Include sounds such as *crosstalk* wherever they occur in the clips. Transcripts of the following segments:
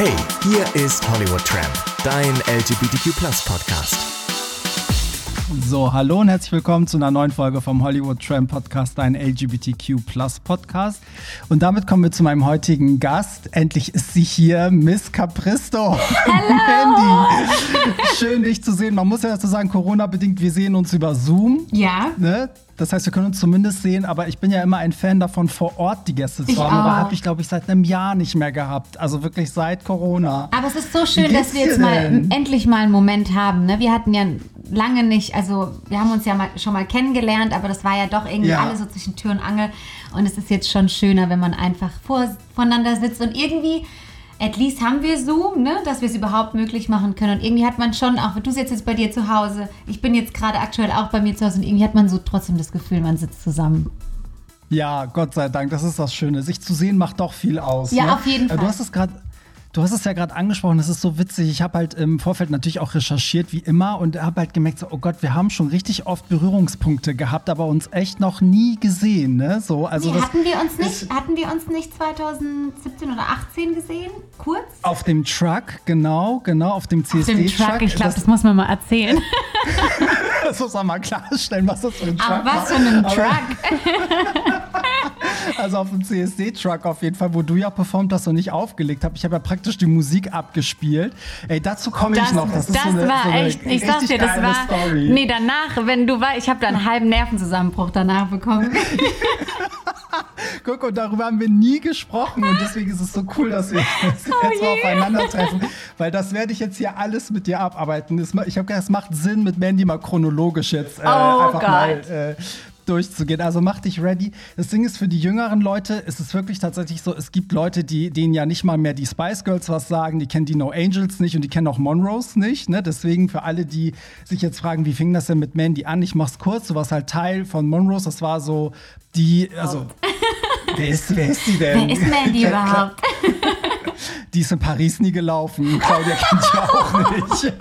Hey, hier ist Hollywood Tramp, dein LGBTQ Podcast. So, hallo und herzlich willkommen zu einer neuen Folge vom Hollywood Tramp Podcast, dein LGBTQ Podcast. Und damit kommen wir zu meinem heutigen Gast. Endlich ist sie hier, Miss Capristo. Hallo. *laughs* Schön, dich zu sehen. Man muss ja dazu sagen, Corona-bedingt, wir sehen uns über Zoom. Ja. Ne? Das heißt, wir können uns zumindest sehen, aber ich bin ja immer ein Fan davon, vor Ort die Gäste zu haben. Aber habe ich, glaube ich, seit einem Jahr nicht mehr gehabt. Also wirklich seit Corona. Aber es ist so schön, dass wir jetzt mal endlich mal einen Moment haben. Ne? Wir hatten ja lange nicht, also wir haben uns ja mal, schon mal kennengelernt, aber das war ja doch irgendwie ja. alles so zwischen Tür und Angel. Und es ist jetzt schon schöner, wenn man einfach vor, voneinander sitzt und irgendwie at least haben wir Zoom, ne, dass wir es überhaupt möglich machen können. Und irgendwie hat man schon, auch du sitzt jetzt bei dir zu Hause, ich bin jetzt gerade aktuell auch bei mir zu Hause und irgendwie hat man so trotzdem das Gefühl, man sitzt zusammen. Ja, Gott sei Dank, das ist das Schöne. Sich zu sehen macht doch viel aus. Ja, ne? auf jeden Fall. Du hast es gerade Du hast es ja gerade angesprochen, das ist so witzig. Ich habe halt im Vorfeld natürlich auch recherchiert, wie immer, und habe halt gemerkt, so, oh Gott, wir haben schon richtig oft Berührungspunkte gehabt, aber uns echt noch nie gesehen. Ne? So, also nee, hatten, wir uns nicht, hatten wir uns nicht 2017 oder 18 gesehen? Kurz? Auf dem Truck, genau, genau, auf dem CSD-Truck. Truck, ich glaube, das, das, muss man mal erzählen. *laughs* *laughs* das muss man mal klarstellen, was das für ein Truck ist. was für ein Truck? *laughs* also auf dem CSD-Truck auf jeden Fall, wo du ja performt hast und nicht aufgelegt hast. Ich habe ja praktisch die Musik abgespielt. Ey, dazu komme ich noch. Das, das so eine, war so echt, ich sag dir, das war. Story. Nee, danach, wenn du war, ich habe da einen halben Nervenzusammenbruch danach bekommen. *laughs* Guck, und darüber haben wir nie gesprochen. Und deswegen ist es so cool, dass wir *laughs* jetzt oh mal aufeinandertreffen. Weil das werde ich jetzt hier alles mit dir abarbeiten. Ich habe gedacht, es macht Sinn, mit Mandy mal chronologisch jetzt äh, oh einfach Gott. mal äh, durchzugehen. Also mach dich ready. Das Ding ist, für die jüngeren Leute ist es wirklich tatsächlich so, es gibt Leute, die denen ja nicht mal mehr die Spice Girls was sagen, die kennen die No Angels nicht und die kennen auch Monrose nicht. Ne? Deswegen für alle, die sich jetzt fragen, wie fing das denn mit Mandy an? Ich mach's kurz, du warst halt Teil von Monrose. Das war so die, also, *laughs* wer, ist, wer ist die denn? Wer ist Mandy überhaupt? *laughs* die ist in Paris nie gelaufen. Claudia kennt ja *laughs* auch nicht.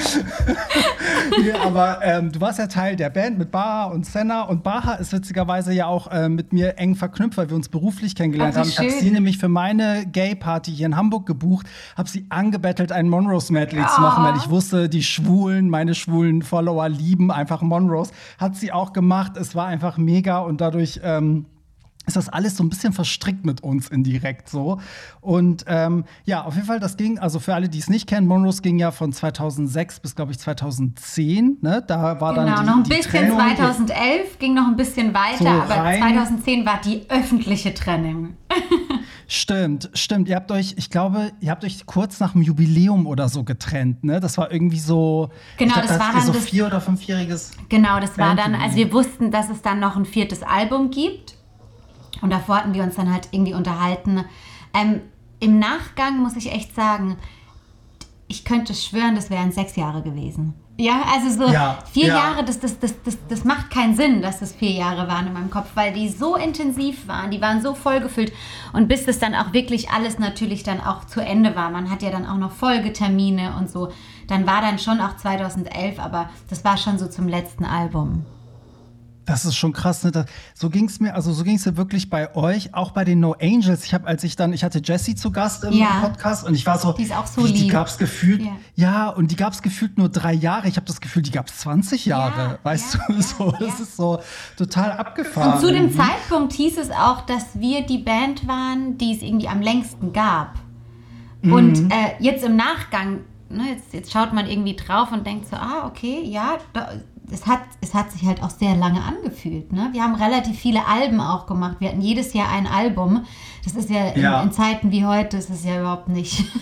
*laughs* nee, aber ähm, du warst ja Teil der Band mit Baha und Senna und Baha ist witzigerweise ja auch äh, mit mir eng verknüpft, weil wir uns beruflich kennengelernt Ach, haben. Ich habe sie nämlich für meine Gay-Party hier in Hamburg gebucht, habe sie angebettelt, ein Monrose-Medley oh. zu machen, weil ich wusste, die Schwulen, meine schwulen Follower lieben einfach Monrose. Hat sie auch gemacht. Es war einfach mega und dadurch ähm, ist das alles so ein bisschen verstrickt mit uns indirekt so. Und ähm, ja, auf jeden Fall, das ging, also für alle, die es nicht kennen, Monrose ging ja von 2006 bis, glaube ich, 2010. Ne? Da war genau, dann die, noch ein bisschen Trennung. 2011 ging noch ein bisschen weiter, so aber 2010 war die öffentliche Trennung. Stimmt, stimmt. Ihr habt euch, ich glaube, ihr habt euch kurz nach dem Jubiläum oder so getrennt, ne? Das war irgendwie so. Genau, glaub, das war dann so das, vier oder fünfjähriges. Genau, das war dann, also wir wussten, dass es dann noch ein viertes Album gibt. Und davor hatten wir uns dann halt irgendwie unterhalten. Ähm, Im Nachgang muss ich echt sagen, ich könnte schwören, das wären sechs Jahre gewesen. Ja, also so ja, vier ja. Jahre, das, das, das, das, das macht keinen Sinn, dass das vier Jahre waren in meinem Kopf, weil die so intensiv waren, die waren so vollgefüllt. Und bis das dann auch wirklich alles natürlich dann auch zu Ende war, man hat ja dann auch noch Folgetermine und so, dann war dann schon auch 2011, aber das war schon so zum letzten Album. Das ist schon krass. Ne? Das, so ging es mir, also so ging es mir wirklich bei euch, auch bei den No Angels. Ich habe, als ich dann, ich hatte Jessie zu Gast im ja. Podcast und ich war so, die ist auch so die, lieb. Die gab es gefühlt, ja. ja. und die gab es gefühlt nur drei Jahre. Ich habe das Gefühl, die gab *laughs* es 20 Jahre. Ja, weißt du, so, das ist so total abgefahren. Und zu dem Zeitpunkt hieß es auch, dass wir die Band waren, die es irgendwie am längsten gab. Mhm. Und äh, jetzt im Nachgang, ne, jetzt, jetzt schaut man irgendwie drauf und denkt so, ah, okay, ja, da, es hat, es hat sich halt auch sehr lange angefühlt. Ne? Wir haben relativ viele Alben auch gemacht. Wir hatten jedes Jahr ein Album. Das ist ja, ja. In, in, Zeiten wie heute, das ist ja überhaupt nicht. *laughs*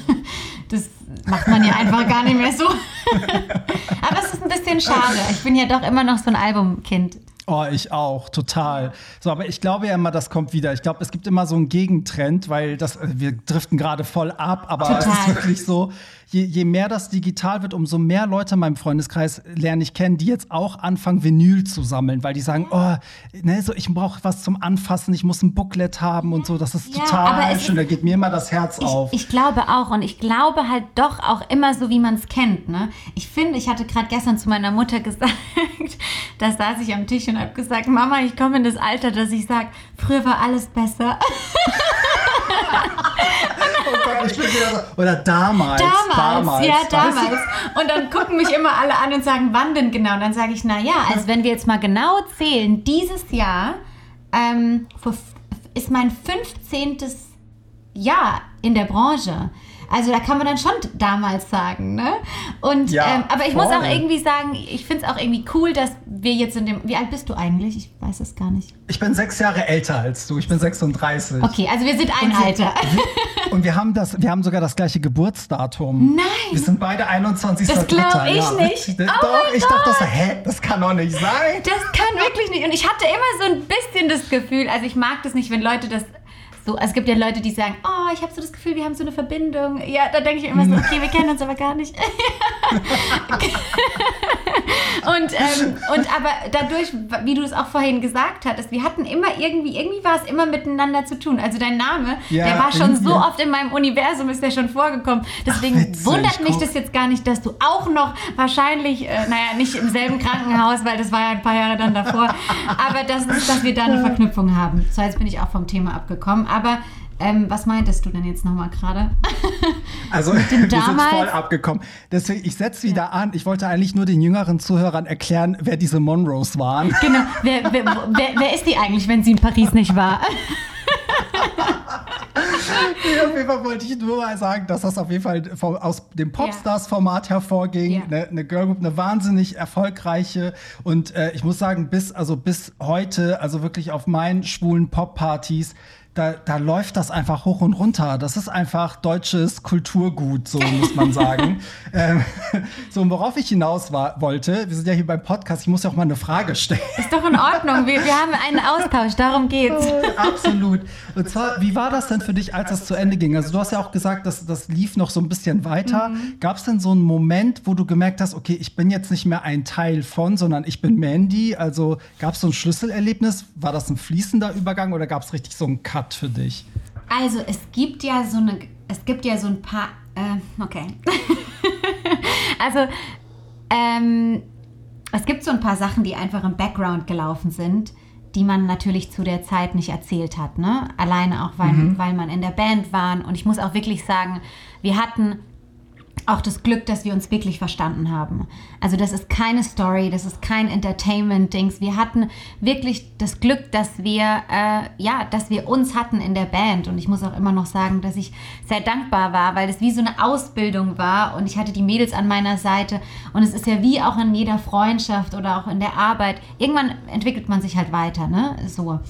Das macht man ja einfach gar nicht mehr so. *laughs* Aber es ist ein bisschen schade. Ich bin ja doch immer noch so ein Albumkind. Oh, ich auch, total. So, aber ich glaube ja immer, das kommt wieder. Ich glaube, es gibt immer so einen Gegentrend, weil das, wir driften gerade voll ab, aber total. es ist wirklich so, je, je mehr das digital wird, umso mehr Leute in meinem Freundeskreis lerne ich kennen, die jetzt auch anfangen, Vinyl zu sammeln, weil die sagen, oh, ne, so, ich brauche was zum Anfassen, ich muss ein Booklet haben und so. Das ist ja, total schön. Da geht mir immer das Herz ich, auf. Ich glaube auch und ich glaube halt doch auch immer so, wie man es kennt. Ne? Ich finde, ich hatte gerade gestern zu meiner Mutter *laughs* gesagt, da saß ich am Tisch und habe gesagt, Mama, ich komme in das Alter, dass ich sage, früher war alles besser. *laughs* *laughs* ich bin wieder so, oder damals. Damals, damals ja, damals. Und dann gucken mich immer alle an und sagen, wann denn genau? Und dann sage ich, na ja, also wenn wir jetzt mal genau zählen, dieses Jahr ähm, ist mein 15. Jahr in der Branche. Also da kann man dann schon damals sagen, ne? Und ja, ähm, aber ich voll. muss auch irgendwie sagen, ich finde es auch irgendwie cool, dass wir jetzt in dem. Wie alt bist du eigentlich? Ich weiß es gar nicht. Ich bin sechs Jahre älter als du. Ich bin 36. Okay, also wir sind ein und Alter. Und wir haben das, wir haben sogar das gleiche Geburtsdatum. Nein. Wir sind beide 21. Das glaube ich ja. nicht. Oh doch, ich dachte das, hä, das kann doch nicht sein. Das kann wirklich nicht. Und ich hatte immer so ein bisschen das Gefühl, also ich mag das nicht, wenn Leute das so, also es gibt ja Leute, die sagen, oh, ich habe so das Gefühl, wir haben so eine Verbindung. Ja, da denke ich immer so, okay, wir kennen uns aber gar nicht. *laughs* und, ähm, und aber dadurch, wie du es auch vorhin gesagt hattest, wir hatten immer irgendwie, irgendwie war es immer miteinander zu tun. Also dein Name, ja, der war schon so oft in meinem Universum, ist der schon vorgekommen. Deswegen Ach, wundert mich das jetzt gar nicht, dass du auch noch wahrscheinlich, äh, naja, nicht im selben Krankenhaus, weil das war ja ein paar Jahre dann davor, aber dass, dass wir da eine Verknüpfung haben. So, jetzt bin ich auch vom Thema abgekommen. Aber aber ähm, was meintest du denn jetzt nochmal gerade? *laughs* Also, *laughs* wir sind voll abgekommen. Deswegen, ich setze wieder ja. an. Ich wollte eigentlich nur den jüngeren Zuhörern erklären, wer diese Monroes waren. Genau. Wer, wer, wer, wer ist die eigentlich, wenn sie in Paris nicht war? *laughs* nee, auf jeden Fall wollte ich nur mal sagen, dass das auf jeden Fall aus dem Popstars-Format hervorging. Ja. Eine, eine Girlgroup, eine wahnsinnig erfolgreiche. Und äh, ich muss sagen, bis, also bis heute, also wirklich auf meinen schwulen Pop-Partys, da, da läuft das einfach hoch und runter. Das ist einfach deutsches Kulturgut, so muss man sagen. *laughs* ähm, so, worauf ich hinaus war, wollte, wir sind ja hier beim Podcast, ich muss ja auch mal eine Frage stellen. Ist doch in Ordnung, wir, wir haben einen Austausch, darum geht's. *laughs* Absolut. Und zwar, wie war das denn für dich, als das zu Ende ging? Also du hast ja auch gesagt, dass das lief noch so ein bisschen weiter. Mhm. Gab es denn so einen Moment, wo du gemerkt hast, okay, ich bin jetzt nicht mehr ein Teil von, sondern ich bin Mandy? Also gab es so ein Schlüsselerlebnis? War das ein fließender Übergang oder gab es richtig so einen Cut? Für dich? Also es gibt ja so eine, es gibt ja so ein paar, äh, okay. *laughs* also ähm, es gibt so ein paar Sachen, die einfach im Background gelaufen sind, die man natürlich zu der Zeit nicht erzählt hat. Ne? Alleine auch, weil, mhm. weil man in der Band war. Und ich muss auch wirklich sagen, wir hatten auch das Glück, dass wir uns wirklich verstanden haben. Also das ist keine Story, das ist kein Entertainment-Dings. Wir hatten wirklich das Glück, dass wir, äh, ja, dass wir uns hatten in der Band. Und ich muss auch immer noch sagen, dass ich sehr dankbar war, weil es wie so eine Ausbildung war und ich hatte die Mädels an meiner Seite. Und es ist ja wie auch in jeder Freundschaft oder auch in der Arbeit. Irgendwann entwickelt man sich halt weiter, ne? So.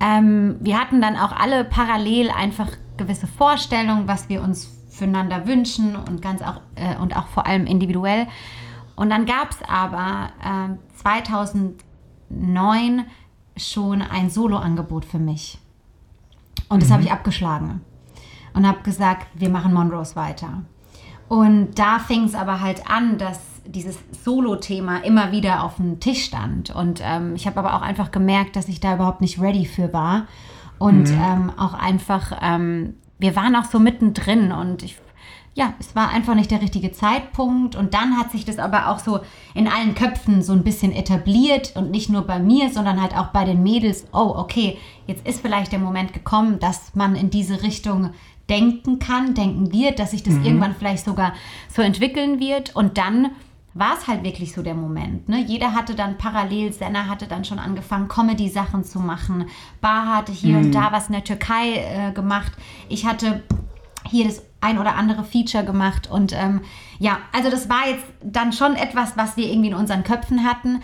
Ähm, wir hatten dann auch alle parallel einfach gewisse Vorstellungen, was wir uns füreinander wünschen und ganz auch äh, und auch vor allem individuell. Und dann gab es aber äh, 2009 schon ein Solo-Angebot für mich. Und das mhm. habe ich abgeschlagen und habe gesagt, wir machen Monrose weiter. Und da fing es aber halt an, dass dieses Solo-Thema immer wieder auf dem Tisch stand. Und ähm, ich habe aber auch einfach gemerkt, dass ich da überhaupt nicht ready für war. Und mhm. ähm, auch einfach ähm, wir waren auch so mittendrin und ich, ja, es war einfach nicht der richtige Zeitpunkt. Und dann hat sich das aber auch so in allen Köpfen so ein bisschen etabliert und nicht nur bei mir, sondern halt auch bei den Mädels. Oh, okay, jetzt ist vielleicht der Moment gekommen, dass man in diese Richtung denken kann, denken wird, dass sich das mhm. irgendwann vielleicht sogar so entwickeln wird. Und dann war es halt wirklich so der Moment. Ne? Jeder hatte dann parallel, Senna hatte dann schon angefangen, Comedy-Sachen zu machen. Bar hatte hier mhm. und da was in der Türkei äh, gemacht. Ich hatte hier das ein oder andere Feature gemacht. Und ähm, ja, also das war jetzt dann schon etwas, was wir irgendwie in unseren Köpfen hatten.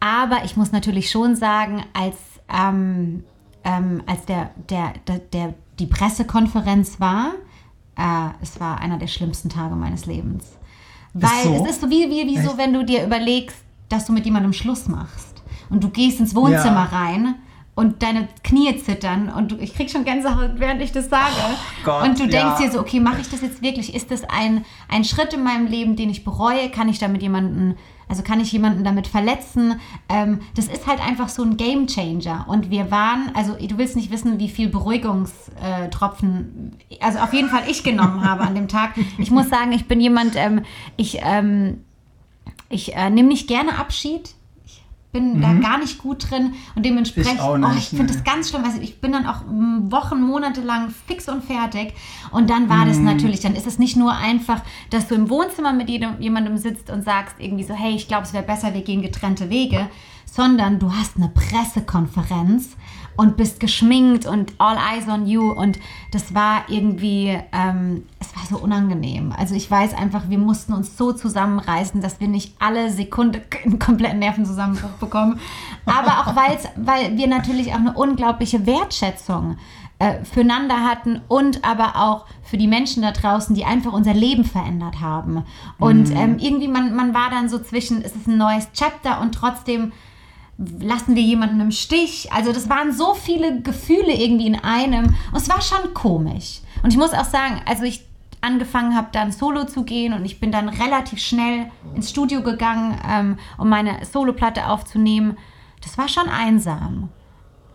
Aber ich muss natürlich schon sagen, als, ähm, ähm, als der, der, der, der, die Pressekonferenz war, äh, es war einer der schlimmsten Tage meines Lebens. Weil so? es ist so wie, wie, wie so, wenn du dir überlegst, dass du mit jemandem Schluss machst. Und du gehst ins Wohnzimmer ja. rein und deine Knie zittern und du, ich krieg schon Gänsehaut, während ich das sage. Oh Gott, und du denkst ja. dir so, okay, mache ich das jetzt wirklich? Ist das ein, ein Schritt in meinem Leben, den ich bereue? Kann ich damit jemanden also kann ich jemanden damit verletzen? Ähm, das ist halt einfach so ein Game Changer. Und wir waren, also du willst nicht wissen, wie viel Beruhigungstropfen, also auf jeden Fall ich genommen habe an dem Tag. Ich muss sagen, ich bin jemand, ähm, ich, ähm, ich äh, nehme nicht gerne Abschied bin mhm. da gar nicht gut drin und dementsprechend, ich, oh, ich finde das ganz schlimm. Also ich bin dann auch Wochen, Monate lang fix und fertig und dann war mhm. das natürlich, dann ist es nicht nur einfach, dass du im Wohnzimmer mit jedem, jemandem sitzt und sagst irgendwie so, hey, ich glaube, es wäre besser, wir gehen getrennte Wege, sondern du hast eine Pressekonferenz und bist geschminkt und all eyes on you. Und das war irgendwie, ähm, es war so unangenehm. Also ich weiß einfach, wir mussten uns so zusammenreißen, dass wir nicht alle Sekunde *laughs* einen kompletten Nervenzusammenbruch bekommen. Aber auch weil wir natürlich auch eine unglaubliche Wertschätzung äh, füreinander hatten und aber auch für die Menschen da draußen, die einfach unser Leben verändert haben. Und mhm. ähm, irgendwie, man, man war dann so zwischen, es ist ein neues Chapter und trotzdem lassen wir jemanden im Stich. Also das waren so viele Gefühle irgendwie in einem und es war schon komisch. Und ich muss auch sagen, also ich angefangen habe, dann Solo zu gehen und ich bin dann relativ schnell ins Studio gegangen, ähm, um meine Soloplatte aufzunehmen. Das war schon einsam.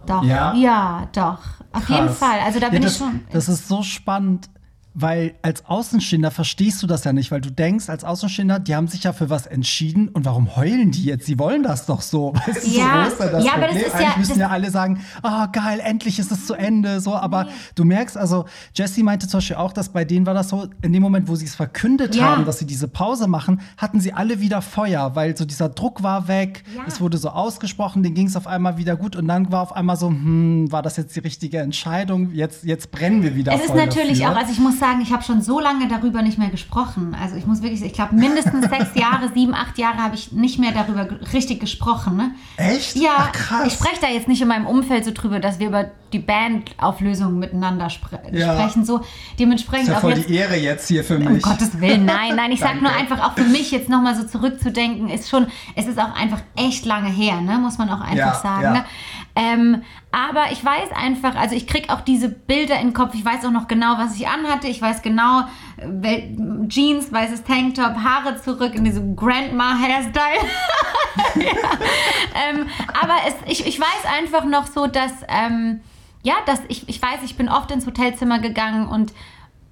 Doch, ja, ja doch. Auf Krass. jeden Fall. Also da bin ja, das, ich schon. Das ist so spannend. Weil als Außenstehender verstehst du das ja nicht, weil du denkst, als Außenstehender, die haben sich ja für was entschieden und warum heulen die jetzt? Sie wollen das doch so. *laughs* Weißt ja, so, das ja aber das ist Eigentlich ja, müssen ja alle sagen, oh geil, endlich ist es zu Ende. So, aber nee. du merkst, also Jessie meinte zum Beispiel auch, dass bei denen war das so, in dem Moment, wo sie es verkündet ja. haben, dass sie diese Pause machen, hatten sie alle wieder Feuer, weil so dieser Druck war weg, ja. es wurde so ausgesprochen, denen ging es auf einmal wieder gut und dann war auf einmal so, hm, war das jetzt die richtige Entscheidung? Jetzt, jetzt brennen wir wieder. Es ist natürlich dafür. auch, also ich muss sagen, ich habe schon so lange darüber nicht mehr gesprochen. Also ich muss wirklich, ich glaube mindestens sechs *laughs* Jahre, sieben, acht Jahre habe ich nicht mehr darüber richtig gesprochen. Ne? Echt? Ja, Ach, krass. ich spreche da jetzt nicht in meinem Umfeld so drüber, dass wir über die Bandauflösung miteinander spre ja. sprechen. So dementsprechend ist ja voll jetzt, die Ehre jetzt hier für mich. Um Gottes Willen, nein, nein. Ich sage nur einfach auch für mich jetzt nochmal so zurückzudenken, ist schon, es ist auch einfach echt lange her, ne? muss man auch einfach ja, sagen. Ja. Ne? Ähm, aber ich weiß einfach, also ich kriege auch diese Bilder in den Kopf. Ich weiß auch noch genau, was ich anhatte. Ich weiß genau, Jeans, weißes Tanktop, Haare zurück in diesem Grandma-Hairstyle. *laughs* ja. ähm, aber es, ich, ich weiß einfach noch so, dass, ähm, ja, dass ich, ich weiß, ich bin oft ins Hotelzimmer gegangen und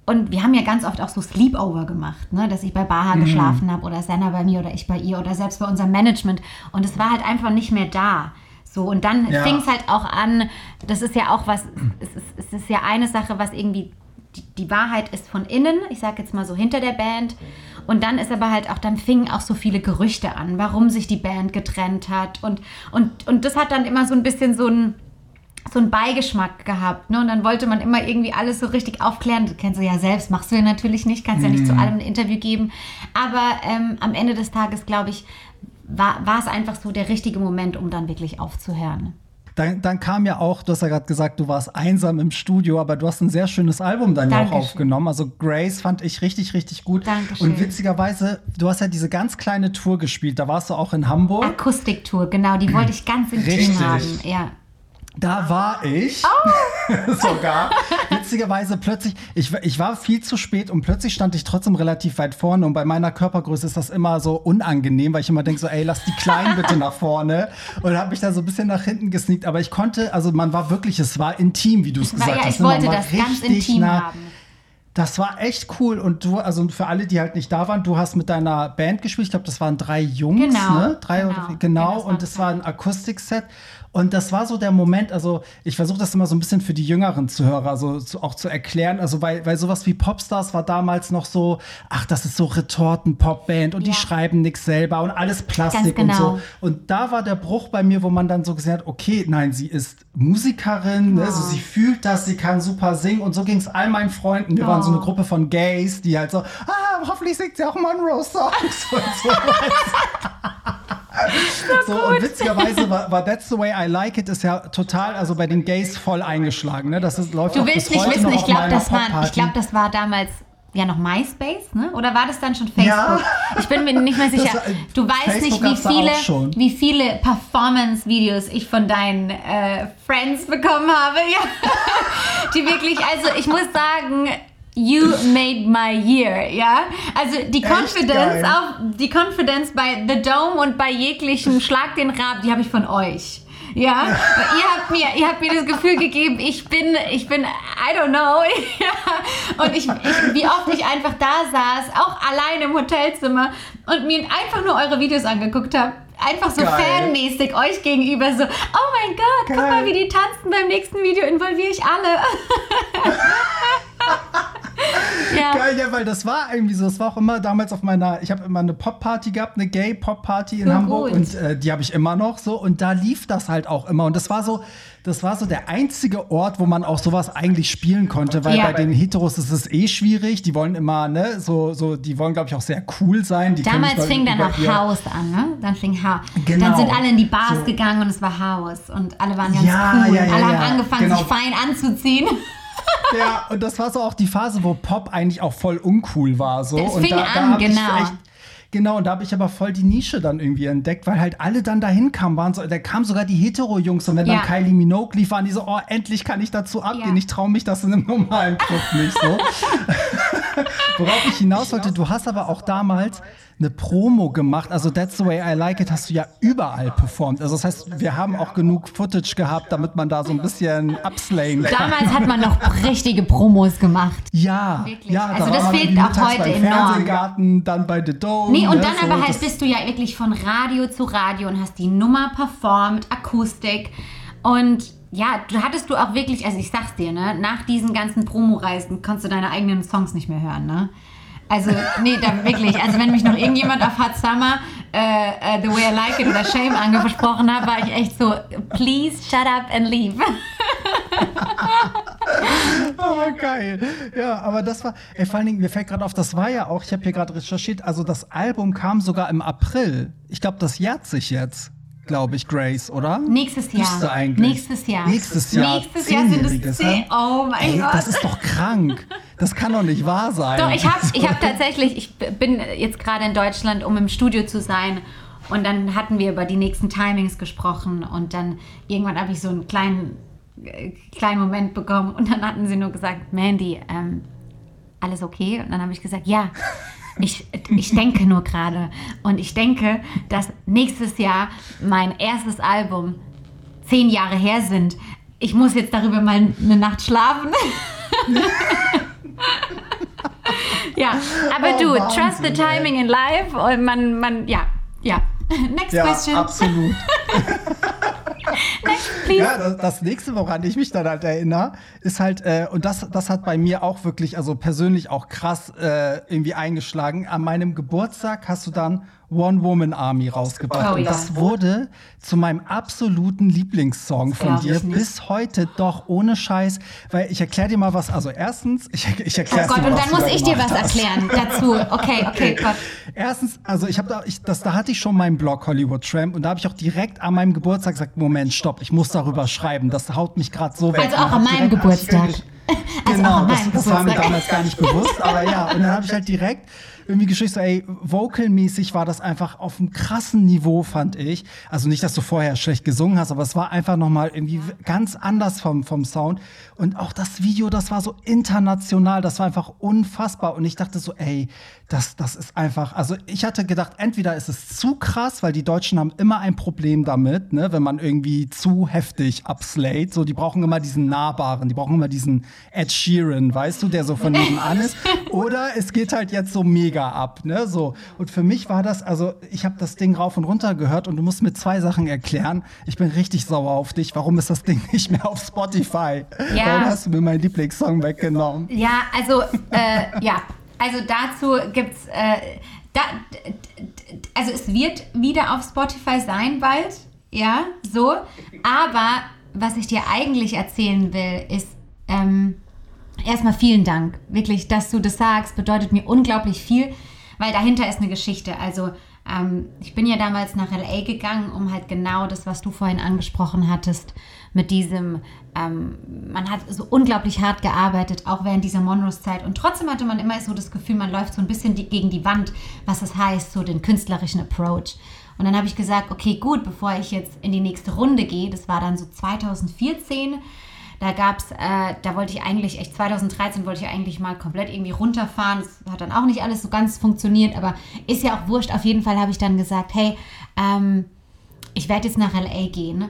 und wir haben ja ganz oft auch so Sleepover gemacht, ne? dass ich bei Baha mhm. geschlafen habe oder Senna bei mir oder ich bei ihr oder selbst bei unserem Management. Und es war halt einfach nicht mehr da. So, und dann ja. fing es halt auch an, das ist ja auch was, es ist, es ist ja eine Sache, was irgendwie, die, die Wahrheit ist von innen, ich sage jetzt mal so hinter der Band. Und dann ist aber halt auch, dann fingen auch so viele Gerüchte an, warum sich die Band getrennt hat. Und, und, und das hat dann immer so ein bisschen so ein, so einen Beigeschmack gehabt. Ne? Und dann wollte man immer irgendwie alles so richtig aufklären. Das kennst du ja selbst, machst du ja natürlich nicht, kannst ja nicht zu mhm. allem ein Interview geben. Aber ähm, am Ende des Tages, glaube ich, war, war es einfach so der richtige Moment, um dann wirklich aufzuhören. Dann, dann, kam ja auch, du hast ja gerade gesagt, du warst einsam im Studio, aber du hast ein sehr schönes Album dann ja auch aufgenommen. Also Grace fand ich richtig, richtig gut. Dankeschön. Und witzigerweise, du hast ja diese ganz kleine Tour gespielt. Da warst du auch in Hamburg. Akustiktour, genau, die wollte ich ganz intim richtig. haben. Ja. Da war ich oh. *laughs* sogar. *laughs* Witzigerweise plötzlich, ich, ich war viel zu spät und plötzlich stand ich trotzdem relativ weit vorne. Und bei meiner Körpergröße ist das immer so unangenehm, weil ich immer denke so, ey, lass die Kleinen bitte nach vorne. Und habe mich da so ein bisschen nach hinten gesneakt. Aber ich konnte, also man war wirklich, es war intim, wie du es gesagt ja, hast. Ich wollte das ganz intim nah, haben. Das war echt cool. Und du, also für alle, die halt nicht da waren, du hast mit deiner Band gespielt. Ich glaube, das waren drei Jungs, genau, ne? Drei genau, oder, genau. Ja, und es war ein Akustikset. Und das war so der Moment, also ich versuche das immer so ein bisschen für die jüngeren Zuhörer so zu, auch zu erklären, also weil, weil sowas wie Popstars war damals noch so, ach, das ist so Retorten-Popband und ja. die schreiben nichts selber und alles Plastik genau. und so. Und da war der Bruch bei mir, wo man dann so gesagt hat, okay, nein, sie ist Musikerin, wow. ne, also sie fühlt das, sie kann super singen und so ging es all meinen Freunden. Wir oh. waren so eine. Gruppe von Gays, die halt so, ah, hoffentlich singt sie auch Monroe-Songs und so. *laughs* so, *laughs* so und witzigerweise war, war, That's the Way I Like It ist ja total, also bei den Gays voll eingeschlagen. Ne? Das ist, läuft du willst nicht wissen, ich glaube, das, war, glaub, das war damals ja noch MySpace, ne? Oder war das dann schon Facebook? Ja. Ich bin mir nicht mehr sicher. Das, du weißt Facebook nicht, wie viele, wie viele Performance-Videos ich von deinen äh, Friends bekommen habe. Ja. *laughs* Die wirklich, also ich muss sagen, You made my year, ja? Also die Confidence auf die Confidence bei The Dome und bei jeglichem Schlag den Rab, die habe ich von euch. Ja, *laughs* ihr habt mir, ihr habt mir das Gefühl gegeben, ich bin, ich bin, I don't know. *laughs* ja. Und ich, ich, wie oft ich einfach da saß, auch allein im Hotelzimmer und mir einfach nur eure Videos angeguckt habe einfach so Geil. fanmäßig euch gegenüber so, oh mein Gott, Geil. guck mal, wie die tanzen beim nächsten Video, involviere ich alle. *laughs* ja. *laughs* Geil, ja, weil das war irgendwie so, es war auch immer damals auf meiner, ich habe immer eine Pop-Party gehabt, eine Gay-Pop-Party in so Hamburg gut. und äh, die habe ich immer noch so und da lief das halt auch immer und das war so, das war so der einzige Ort, wo man auch sowas eigentlich spielen konnte, weil ja. bei den Heteros ist es eh schwierig, die wollen immer, ne, so, so die wollen glaube ich auch sehr cool sein. Die damals fing dann auch Haus an, ne, dann fing Haus. Genau. Dann sind alle in die Bars so. gegangen und es war Haus und alle waren ganz ja, cool ja, und alle haben angefangen, genau. sich fein anzuziehen. *laughs* ja, und das war so auch die Phase, wo Pop eigentlich auch voll uncool war. So. Das und fing da, an, da genau. Echt, genau, und da habe ich aber voll die Nische dann irgendwie entdeckt, weil halt alle dann dahin kamen, waren so, da kamen sogar die Hetero-Jungs und wenn ja. dann Kylie Minogue lief, waren die so, oh, endlich kann ich dazu abgehen. Ja. Ich traue mich das in einem normalen Club nicht so. *laughs* Worauf ich hinaus wollte, du hast aber auch damals eine Promo gemacht. Also That's the Way I Like It hast du ja überall performt. Also das heißt, wir haben auch genug Footage gehabt, damit man da so ein bisschen upslayen kann. Damals hat man noch richtige Promos gemacht. Ja, wirklich. ja. Also da das fehlt auch heute enorm. Fernsehgarten, dann bei The Dome. Nee, und ne, dann so, aber halt bist du ja wirklich von Radio zu Radio und hast die Nummer performt, Akustik und ja, du hattest du auch wirklich, also ich sag's dir, ne, nach diesen ganzen Promoreisen konntest du deine eigenen Songs nicht mehr hören, ne? Also, nee, da wirklich. Also, wenn mich noch irgendjemand auf Hot Summer äh, uh, The Way I Like It oder Shame angesprochen hat, war ich echt so, please shut up and leave. *laughs* oh, geil. Ja, aber das war, ey, vor allen Dingen, mir fällt gerade auf, das war ja auch, ich habe hier gerade recherchiert, also das Album kam sogar im April. Ich glaube, das jährt sich jetzt glaube ich, Grace, oder? Nächstes Jahr. Eigentlich. Nächstes Jahr. Nächstes Jahr. Nächstes Jahr sind es zehn. Oh mein Ey, Gott. Das ist doch krank. Das kann doch nicht wahr sein. Doch, ich habe ich hab *laughs* tatsächlich, ich bin jetzt gerade in Deutschland, um im Studio zu sein. Und dann hatten wir über die nächsten Timings gesprochen. Und dann irgendwann habe ich so einen kleinen, äh, kleinen Moment bekommen. Und dann hatten sie nur gesagt, Mandy, ähm, alles okay? Und dann habe ich gesagt, ja. Ich, ich denke nur gerade. Und ich denke, dass nächstes Jahr mein erstes Album zehn Jahre her sind. Ich muss jetzt darüber mal eine Nacht schlafen. *laughs* ja, aber oh, du, Wahnsinn, trust the timing in life und man, man, ja, ja. Next ja, question. Absolut. *laughs* ja, das, das, nächste, woran ich mich dann halt erinnere, ist halt, äh, und das, das hat bei mir auch wirklich, also persönlich auch krass äh, irgendwie eingeschlagen. An meinem Geburtstag hast du dann One-Woman-Army rausgebracht. Oh, und das wurde zu meinem absoluten Lieblingssong von dir bis heute doch ohne Scheiß, weil ich erkläre dir mal was. Also erstens, ich, ich erkläre oh Gott, dir und dann muss ich dir was erklären dazu. Okay, okay, Gott. Erstens, also ich habe da, ich, das, da hatte ich schon meinen Blog Hollywood Tramp und da habe ich auch direkt an meinem Geburtstag gesagt, Moment, stopp, ich muss darüber schreiben. Das haut mich gerade so weg. *laughs* Also auch an meinem Geburtstag. Also genau, das, das war mir damals gar nicht bewusst, aber ja, und dann habe ich halt direkt irgendwie Geschichte, ey, vocalmäßig war das einfach auf einem krassen Niveau, fand ich. Also nicht, dass du vorher schlecht gesungen hast, aber es war einfach nochmal irgendwie ganz anders vom, vom Sound. Und auch das Video, das war so international, das war einfach unfassbar. Und ich dachte so, ey, das, das ist einfach, also ich hatte gedacht, entweder ist es zu krass, weil die Deutschen haben immer ein Problem damit, ne, wenn man irgendwie zu heftig upslayt. So, die brauchen immer diesen nahbaren, die brauchen immer diesen Ed Sheeran, weißt du, der so von *laughs* nebenan ist. Oder es geht halt jetzt so mega ab, ne, so. Und für mich war das, also ich habe das Ding rauf und runter gehört und du musst mir zwei Sachen erklären. Ich bin richtig sauer auf dich. Warum ist das Ding *laughs* nicht mehr auf Spotify? Ja. Warum hast du mir meinen Lieblingssong weggenommen? Ja, also, äh, ja, also dazu gibt es, äh, da, also es wird wieder auf Spotify sein bald, ja, so. Aber was ich dir eigentlich erzählen will, ist ähm, erstmal vielen Dank. Wirklich, dass du das sagst, bedeutet mir unglaublich viel, weil dahinter ist eine Geschichte. Also ähm, ich bin ja damals nach LA gegangen, um halt genau das, was du vorhin angesprochen hattest, mit diesem, ähm, man hat so unglaublich hart gearbeitet, auch während dieser Monroes-Zeit. Und trotzdem hatte man immer so das Gefühl, man läuft so ein bisschen die, gegen die Wand, was das heißt, so den künstlerischen Approach. Und dann habe ich gesagt, okay, gut, bevor ich jetzt in die nächste Runde gehe, das war dann so 2014, da gab es, äh, da wollte ich eigentlich, echt 2013 wollte ich eigentlich mal komplett irgendwie runterfahren. Das hat dann auch nicht alles so ganz funktioniert, aber ist ja auch wurscht. Auf jeden Fall habe ich dann gesagt, hey, ähm, ich werde jetzt nach LA gehen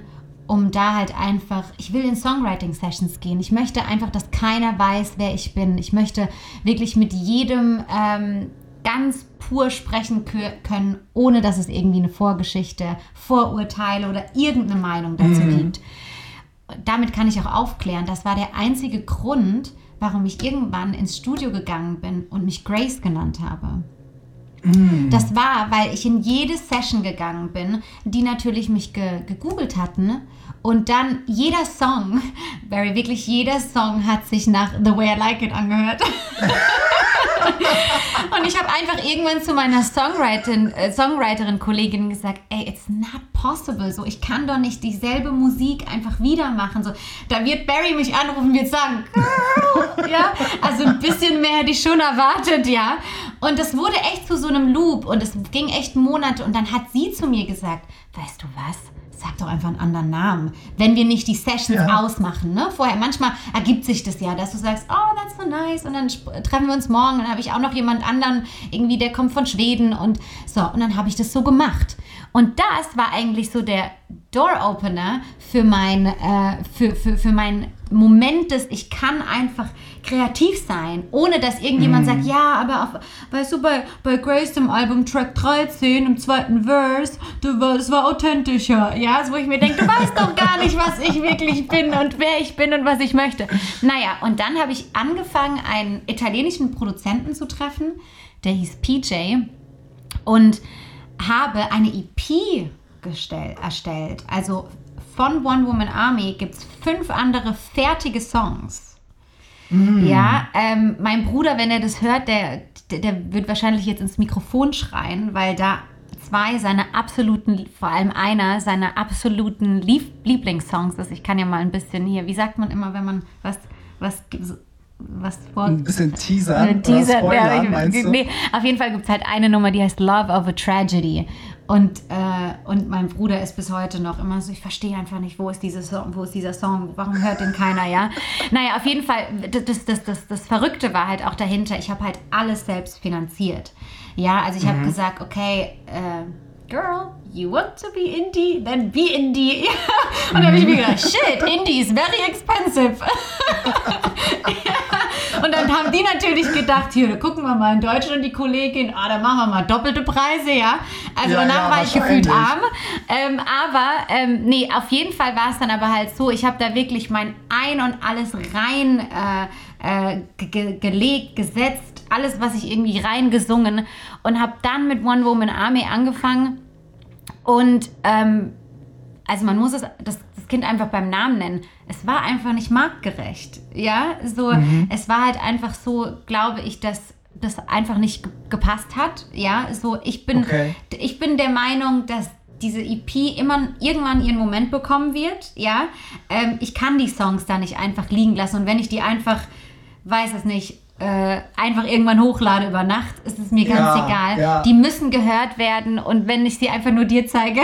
um da halt einfach, ich will in Songwriting-Sessions gehen. Ich möchte einfach, dass keiner weiß, wer ich bin. Ich möchte wirklich mit jedem ähm, ganz pur sprechen können, ohne dass es irgendwie eine Vorgeschichte, Vorurteile oder irgendeine Meinung dazu mhm. gibt. Damit kann ich auch aufklären. Das war der einzige Grund, warum ich irgendwann ins Studio gegangen bin und mich Grace genannt habe. Mm. Das war, weil ich in jede Session gegangen bin, die natürlich mich ge gegoogelt hatten. Und dann jeder Song, *laughs* Barry, wirklich jeder Song hat sich nach The Way I Like It angehört. *laughs* und ich habe einfach irgendwann zu meiner Songwriterin, äh, Songwriterin Kollegin gesagt, ey, it's not possible. So, ich kann doch nicht dieselbe Musik einfach wieder machen. So, da wird Barry mich anrufen wird sagen, Girl, ja, also ein bisschen mehr hätte ich schon erwartet, ja. Und das wurde echt zu so einem Loop und es ging echt Monate und dann hat sie zu mir gesagt, weißt du was? Sag doch einfach einen anderen Namen. Wenn wir nicht die Sessions ja. ausmachen, ne? Vorher, manchmal ergibt sich das ja, dass du sagst, oh, that's so nice und dann treffen wir uns morgen. Dann habe ich auch noch jemand anderen, irgendwie, der kommt von Schweden und so. Und dann habe ich das so gemacht. Und das war eigentlich so der Door-Opener für mein, äh, für, für, für mein Moment des, ich kann einfach kreativ sein, ohne dass irgendjemand mm. sagt, ja, aber auf, weißt du, bei, bei Grace im Album Track 13 im zweiten Verse, das war authentischer, ja, so wo ich mir denke, du weißt doch gar nicht, was ich wirklich bin und wer ich bin und was ich möchte. Naja, und dann habe ich angefangen, einen italienischen Produzenten zu treffen, der hieß PJ und habe eine EP gestell, erstellt. Also von One Woman Army gibt es fünf andere fertige Songs. Mm. Ja, ähm, mein Bruder, wenn er das hört, der, der, der wird wahrscheinlich jetzt ins Mikrofon schreien, weil da zwei seiner absoluten, vor allem einer seiner absoluten Lieb Lieblingssongs ist. Ich kann ja mal ein bisschen hier, wie sagt man immer, wenn man was, was was vor. Ein bisschen Teaser. Ein Teaser, Spoiler, ja, ich, nee, auf jeden Fall gibt es halt eine Nummer, die heißt Love of a Tragedy. Und, äh, und mein Bruder ist bis heute noch immer so, ich verstehe einfach nicht, wo ist, dieses Song, wo ist dieser Song, warum hört den keiner, ja? *laughs* Naja, auf jeden Fall, das, das, das, das Verrückte war halt auch dahinter, ich habe halt alles selbst finanziert. Ja, also ich habe mhm. gesagt, okay, äh, Girl, you want to be indie, then be indie. *laughs* Und dann habe ich mir gedacht, shit, indie is very expensive. *laughs* Und dann haben die natürlich gedacht, hier, gucken wir mal in Deutschland die Kollegin, ah, da machen wir mal doppelte Preise, ja. Also ja, danach ja, war ich gefühlt arm. Ähm, aber, ähm, nee, auf jeden Fall war es dann aber halt so, ich habe da wirklich mein Ein und alles rein äh, äh, ge gelegt, gesetzt, alles, was ich irgendwie reingesungen und habe dann mit One Woman Army angefangen und ähm, also man muss es, das, Kind einfach beim Namen nennen. Es war einfach nicht marktgerecht. Ja, so, mhm. es war halt einfach so, glaube ich, dass das einfach nicht gepasst hat. Ja, so, ich bin, okay. ich bin der Meinung, dass diese EP immer irgendwann ihren Moment bekommen wird. Ja, ähm, ich kann die Songs da nicht einfach liegen lassen und wenn ich die einfach, weiß es nicht, äh, einfach irgendwann hochlade über Nacht, ist es mir ganz ja, egal. Ja. Die müssen gehört werden und wenn ich sie einfach nur dir zeige.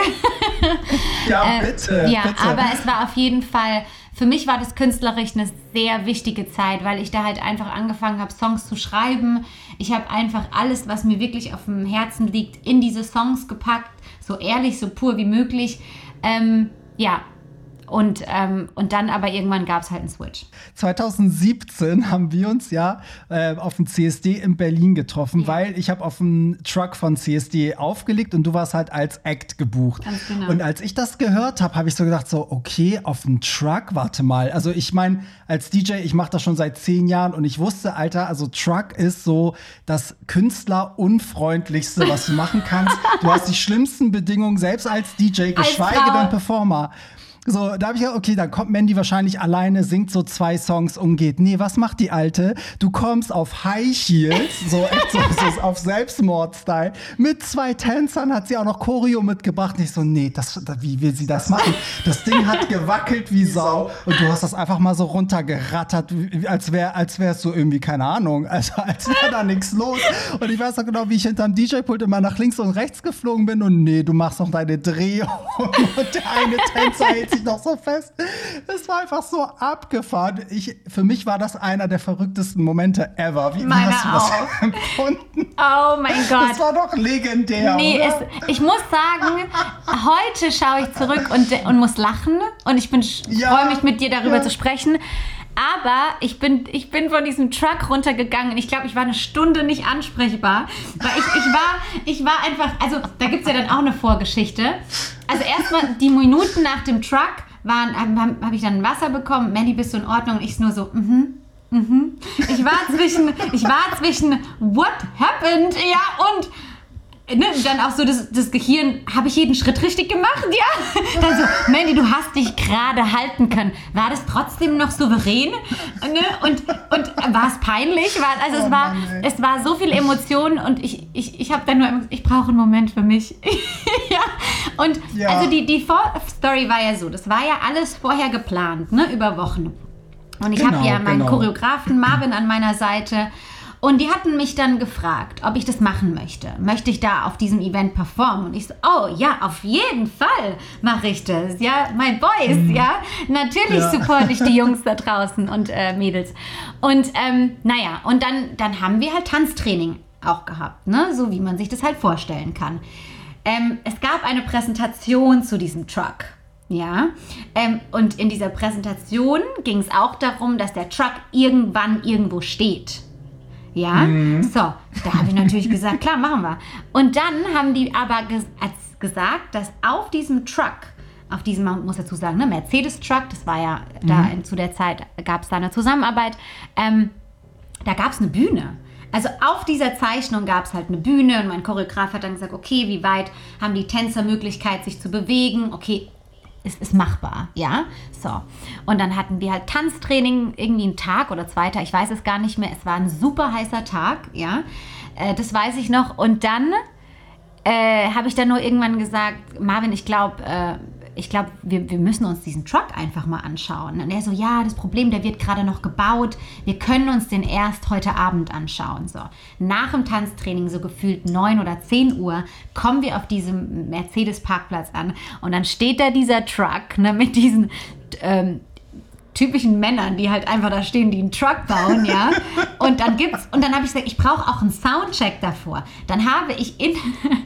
*laughs* ja, äh, bitte. Ja, bitte. aber es war auf jeden Fall, für mich war das künstlerisch eine sehr wichtige Zeit, weil ich da halt einfach angefangen habe, Songs zu schreiben. Ich habe einfach alles, was mir wirklich auf dem Herzen liegt, in diese Songs gepackt, so ehrlich, so pur wie möglich. Ähm, ja, und, ähm, und dann aber irgendwann gab es halt einen Switch. 2017 haben wir uns ja äh, auf dem CSD in Berlin getroffen, ja. weil ich habe auf dem Truck von CSD aufgelegt und du warst halt als Act gebucht. Ganz genau. Und als ich das gehört habe, habe ich so gedacht, so, okay, auf dem Truck, warte mal. Also ich meine, als DJ, ich mache das schon seit zehn Jahren und ich wusste, Alter, also Truck ist so das Künstlerunfreundlichste, was du machen kannst. *laughs* du hast die schlimmsten Bedingungen, selbst als DJ, geschweige als denn Performer. So, da habe ich gedacht, okay, dann kommt Mandy wahrscheinlich alleine, singt so zwei Songs und geht. Nee, was macht die Alte? Du kommst auf High Heels, so *laughs* echt so, so auf Selbstmord-Style. Mit zwei Tänzern hat sie auch noch Choreo mitgebracht. Und ich so, nee, das, wie will sie das machen? Das Ding hat gewackelt wie Sau und du hast das einfach mal so runtergerattert, als wäre als wär's so irgendwie, keine Ahnung, also als wäre da nichts los. Und ich weiß noch genau, wie ich hinterm DJ-Pult immer nach links und rechts geflogen bin und nee, du machst noch deine Drehung *laughs* und der eine Tänzer hält sich ich noch so fest. Es war einfach so abgefahren. Ich, für mich war das einer der verrücktesten Momente ever. Wie, wie hast du das auch. *laughs* empfunden? Oh mein Gott. Das war doch legendär. Nee, es, ich muss sagen, heute schaue ich zurück und, und muss lachen. Und ich ja, freue mich mit dir darüber ja. zu sprechen. Aber ich bin, ich bin von diesem Truck runtergegangen ich glaube, ich war eine Stunde nicht ansprechbar. Weil ich, ich, war, ich war einfach, also da gibt es ja dann auch eine Vorgeschichte. Also erstmal die Minuten nach dem Truck waren, habe hab ich dann Wasser bekommen. Mandy, bist du in Ordnung? Und ich nur so, mhm. Mhm. Ich war zwischen, ich war zwischen What happened, ja, und ne, dann auch so das, das Gehirn, habe ich jeden Schritt richtig gemacht? Ja. Dann so, Mandy, du hast dich gerade halten können. War das trotzdem noch souverän? Ne? Und, und war es peinlich? War, also oh es, war, Mann, es war so viel Emotionen und ich, ich, ich habe dann nur, ich brauche einen Moment für mich. *laughs* ja. Und ja. also die, die Story war ja so, das war ja alles vorher geplant, ne, über Wochen. Und ich genau, habe ja meinen genau. Choreografen Marvin an meiner Seite und die hatten mich dann gefragt, ob ich das machen möchte. Möchte ich da auf diesem Event performen? Und ich so, oh ja, auf jeden Fall mache ich das. Ja, my boys, mhm. ja. Natürlich ja. support ich die *laughs* Jungs da draußen und äh, Mädels. Und ähm, naja, und dann, dann haben wir halt Tanztraining auch gehabt, ne? so wie man sich das halt vorstellen kann. Ähm, es gab eine Präsentation zu diesem Truck. Ja, ähm, und in dieser Präsentation ging es auch darum, dass der Truck irgendwann irgendwo steht. Ja, mhm. so, da habe ich natürlich gesagt, klar, machen wir. Und dann haben die aber ges gesagt, dass auf diesem Truck, auf diesem, man muss dazu sagen, ne, Mercedes-Truck, das war ja mhm. da in, zu der Zeit, gab es da eine Zusammenarbeit, ähm, da gab es eine Bühne. Also auf dieser Zeichnung gab es halt eine Bühne und mein Choreograf hat dann gesagt, okay, wie weit haben die Tänzer Möglichkeit, sich zu bewegen? Okay, es ist machbar, ja. So. Und dann hatten wir halt Tanztraining, irgendwie einen Tag oder zwei Tage, ich weiß es gar nicht mehr. Es war ein super heißer Tag, ja. Äh, das weiß ich noch. Und dann äh, habe ich dann nur irgendwann gesagt, Marvin, ich glaube, äh, ich glaube, wir, wir müssen uns diesen Truck einfach mal anschauen. Und er so, ja, das Problem, der wird gerade noch gebaut. Wir können uns den erst heute Abend anschauen. So, nach dem Tanztraining, so gefühlt 9 oder 10 Uhr, kommen wir auf diesem Mercedes-Parkplatz an. Und dann steht da dieser Truck ne, mit diesen ähm, typischen Männern, die halt einfach da stehen, die einen Truck bauen, ja. *laughs* Und dann gibt's, und dann habe ich gesagt, ich brauche auch einen Soundcheck davor. Dann habe ich in,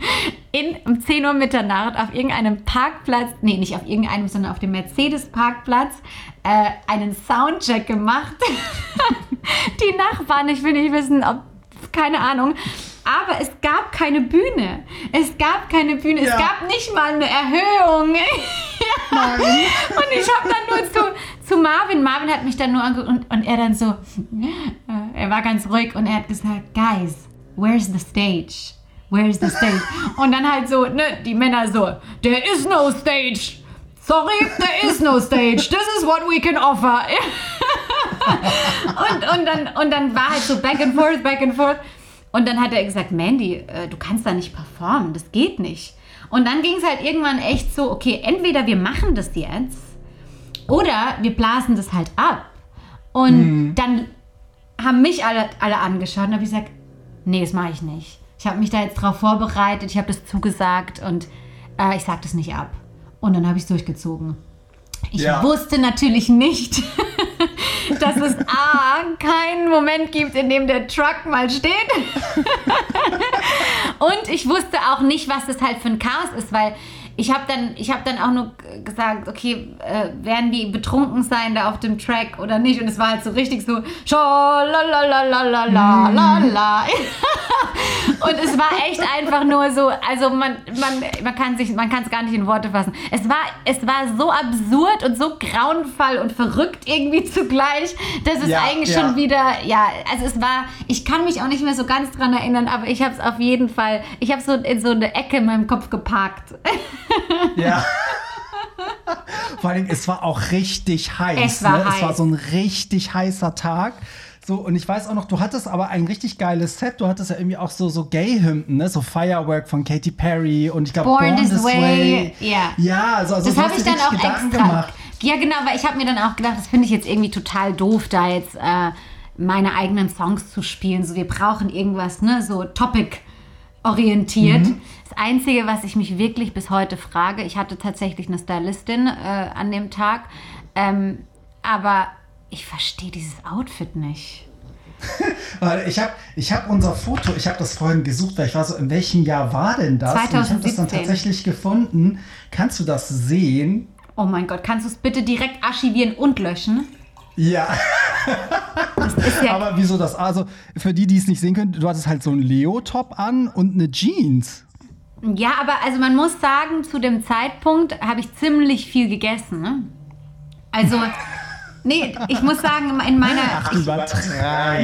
*laughs* in um 10 Uhr Mitternacht auf irgendeinem Parkplatz, nee, nicht auf irgendeinem, sondern auf dem Mercedes-Parkplatz, äh, einen Soundcheck gemacht. *laughs* die Nachbarn, ich will nicht wissen, ob, keine Ahnung, aber es gab keine Bühne. Es gab keine Bühne. Ja. Es gab nicht mal eine Erhöhung. *laughs* ja. Und ich habe dann nur zu, zu Marvin, Marvin hat mich dann nur angeguckt und, und er dann so, äh, er war ganz ruhig und er hat gesagt, Guys, where's the stage? Where's the stage? Und dann halt so, ne, die Männer so, there is no stage. Sorry, there is no stage. This is what we can offer. *laughs* und, und, dann, und dann war halt so back and forth, back and forth. Und dann hat er gesagt, Mandy, äh, du kannst da nicht performen, das geht nicht. Und dann ging es halt irgendwann echt so, okay, entweder wir machen das jetzt oder wir blasen das halt ab. Und mhm. dann haben mich alle, alle angeschaut und habe ich gesagt, nee, das mache ich nicht. Ich habe mich da jetzt drauf vorbereitet, ich habe das zugesagt und äh, ich sage das nicht ab. Und dann habe ich es durchgezogen. Ich ja. wusste natürlich nicht, *laughs* dass es A, keinen Moment gibt, in dem der Truck mal steht. *laughs* Und ich wusste auch nicht, was das halt für ein Chaos ist, weil ich habe dann, hab dann auch nur gesagt, okay, äh, werden die betrunken sein da auf dem Track oder nicht? Und es war halt so richtig so, la la la la la la la la. *laughs* Und es war echt einfach nur so, also man, man, man kann sich, man kann es gar nicht in Worte fassen. Es war, es war so absurd und so grauenvoll und verrückt irgendwie *laughs* zugleich, dass es ja, eigentlich ja. schon wieder, ja, also es war, ich kann mich auch nicht mehr so ganz dran erinnern, aber ich habe es auf jeden Fall, ich habe so in so eine Ecke in meinem Kopf geparkt. *laughs* Ja. *laughs* Vor allem, es war auch richtig heiß. Es war, ne? heiß. es war so ein richtig heißer Tag. So, und ich weiß auch noch, du hattest aber ein richtig geiles Set. Du hattest ja irgendwie auch so, so Gay-Hymnen, ne? So Firework von Katy Perry und ich glaube Born, Born, This, Way. Way. Ja. Ja, also, also das habe ich dann auch Gedanken extra. Gemacht. Ja, genau, weil ich habe mir dann auch gedacht, das finde ich jetzt irgendwie total doof, da jetzt äh, meine eigenen Songs zu spielen. So, wir brauchen irgendwas, ne? So Topic orientiert. Mhm. Das Einzige, was ich mich wirklich bis heute frage, ich hatte tatsächlich eine Stylistin äh, an dem Tag, ähm, aber ich verstehe dieses Outfit nicht. *laughs* ich habe ich hab unser Foto, ich habe das vorhin gesucht, weil ich war so, in welchem Jahr war denn das? 2017. Und ich habe das dann tatsächlich gefunden. Kannst du das sehen? Oh mein Gott, kannst du es bitte direkt archivieren und löschen? Ja. *laughs* ja Aber wieso das? Also für die, die es nicht sehen können, du hattest halt so einen Leo-Top an und eine Jeans. Ja, aber also man muss sagen, zu dem Zeitpunkt habe ich ziemlich viel gegessen. Ne? Also Nee, ich muss sagen, in meiner. Ach, ich,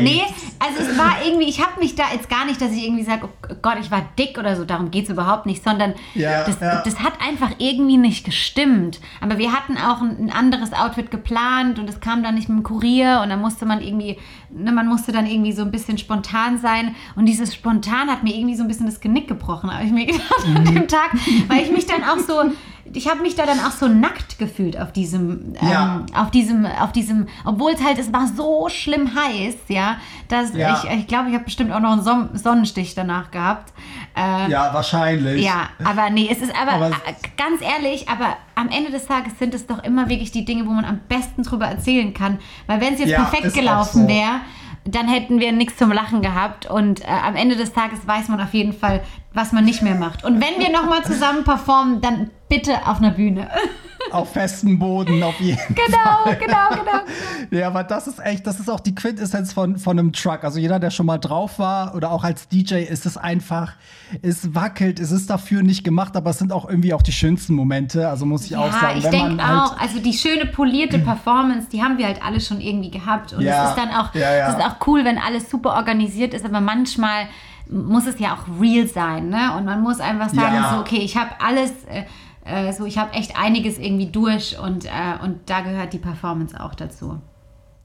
nee, also es war irgendwie, ich habe mich da jetzt gar nicht, dass ich irgendwie sage, oh Gott, ich war dick oder so, darum geht es überhaupt nicht, sondern ja, das, ja. das hat einfach irgendwie nicht gestimmt. Aber wir hatten auch ein, ein anderes Outfit geplant und es kam dann nicht mit dem Kurier und dann musste man irgendwie, ne, man musste dann irgendwie so ein bisschen spontan sein und dieses spontan hat mir irgendwie so ein bisschen das Genick gebrochen, habe ich mir gedacht mhm. an dem Tag, weil ich mich dann auch so ich habe mich da dann auch so nackt gefühlt auf diesem, ähm, ja. auf diesem, auf diesem, obwohl es halt, es war so schlimm heiß, ja, dass ja. ich, ich glaube, ich habe bestimmt auch noch einen Son Sonnenstich danach gehabt. Äh, ja, wahrscheinlich. Ja, aber nee, es ist aber, aber ganz ehrlich, aber am Ende des Tages sind es doch immer wirklich die Dinge, wo man am besten drüber erzählen kann, weil wenn es jetzt ja, perfekt gelaufen so. wäre, dann hätten wir nichts zum Lachen gehabt. Und äh, am Ende des Tages weiß man auf jeden Fall, was man nicht mehr macht. Und wenn wir nochmal zusammen performen, dann bitte auf einer Bühne. Auf festem Boden, auf jeden *laughs* genau, Fall. Genau, genau, genau. Ja, aber das ist echt, das ist auch die Quintessenz von, von einem Truck. Also jeder, der schon mal drauf war oder auch als DJ, ist es einfach, es wackelt, es ist dafür nicht gemacht, aber es sind auch irgendwie auch die schönsten Momente. Also muss ich ja, auch sagen. ich denke halt auch, also die schöne polierte Performance, die haben wir halt alle schon irgendwie gehabt. Und ja, es ist dann auch, ja, ja. es ist auch cool, wenn alles super organisiert ist, aber manchmal muss es ja auch real sein, ne? Und man muss einfach sagen, ja. so, okay, ich habe alles, äh, äh, so, ich habe echt einiges irgendwie durch und, äh, und da gehört die Performance auch dazu.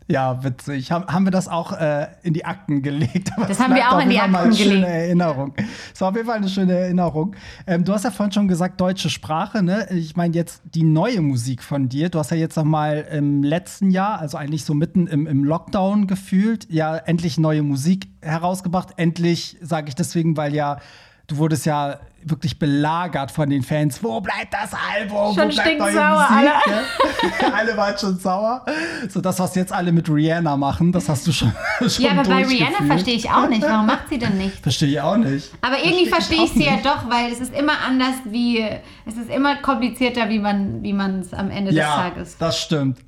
Ja, witzig. Haben, haben wir das auch äh, in die Akten gelegt? Aber das haben wir auch in die Akten gelegt. Schöne Erinnerung. Das war auf jeden Fall eine schöne Erinnerung. Ähm, du hast ja vorhin schon gesagt, deutsche Sprache. Ne? Ich meine jetzt die neue Musik von dir. Du hast ja jetzt noch mal im letzten Jahr, also eigentlich so mitten im, im Lockdown gefühlt, ja endlich neue Musik herausgebracht. Endlich sage ich deswegen, weil ja du wurdest ja wirklich belagert von den Fans. Wo bleibt das Album? Schon stinksauer, alle. Ja? *laughs* alle waren schon sauer. So das, was jetzt alle mit Rihanna machen, das hast du schon, *laughs* schon Ja, aber bei Rihanna verstehe ich auch nicht. Warum macht sie denn nicht? Verstehe ich auch nicht. Aber irgendwie verstehe ich, sie ja doch, weil es ist immer anders wie, es ist immer komplizierter, wie man wie es am Ende ja, des Tages. Ja, das stimmt.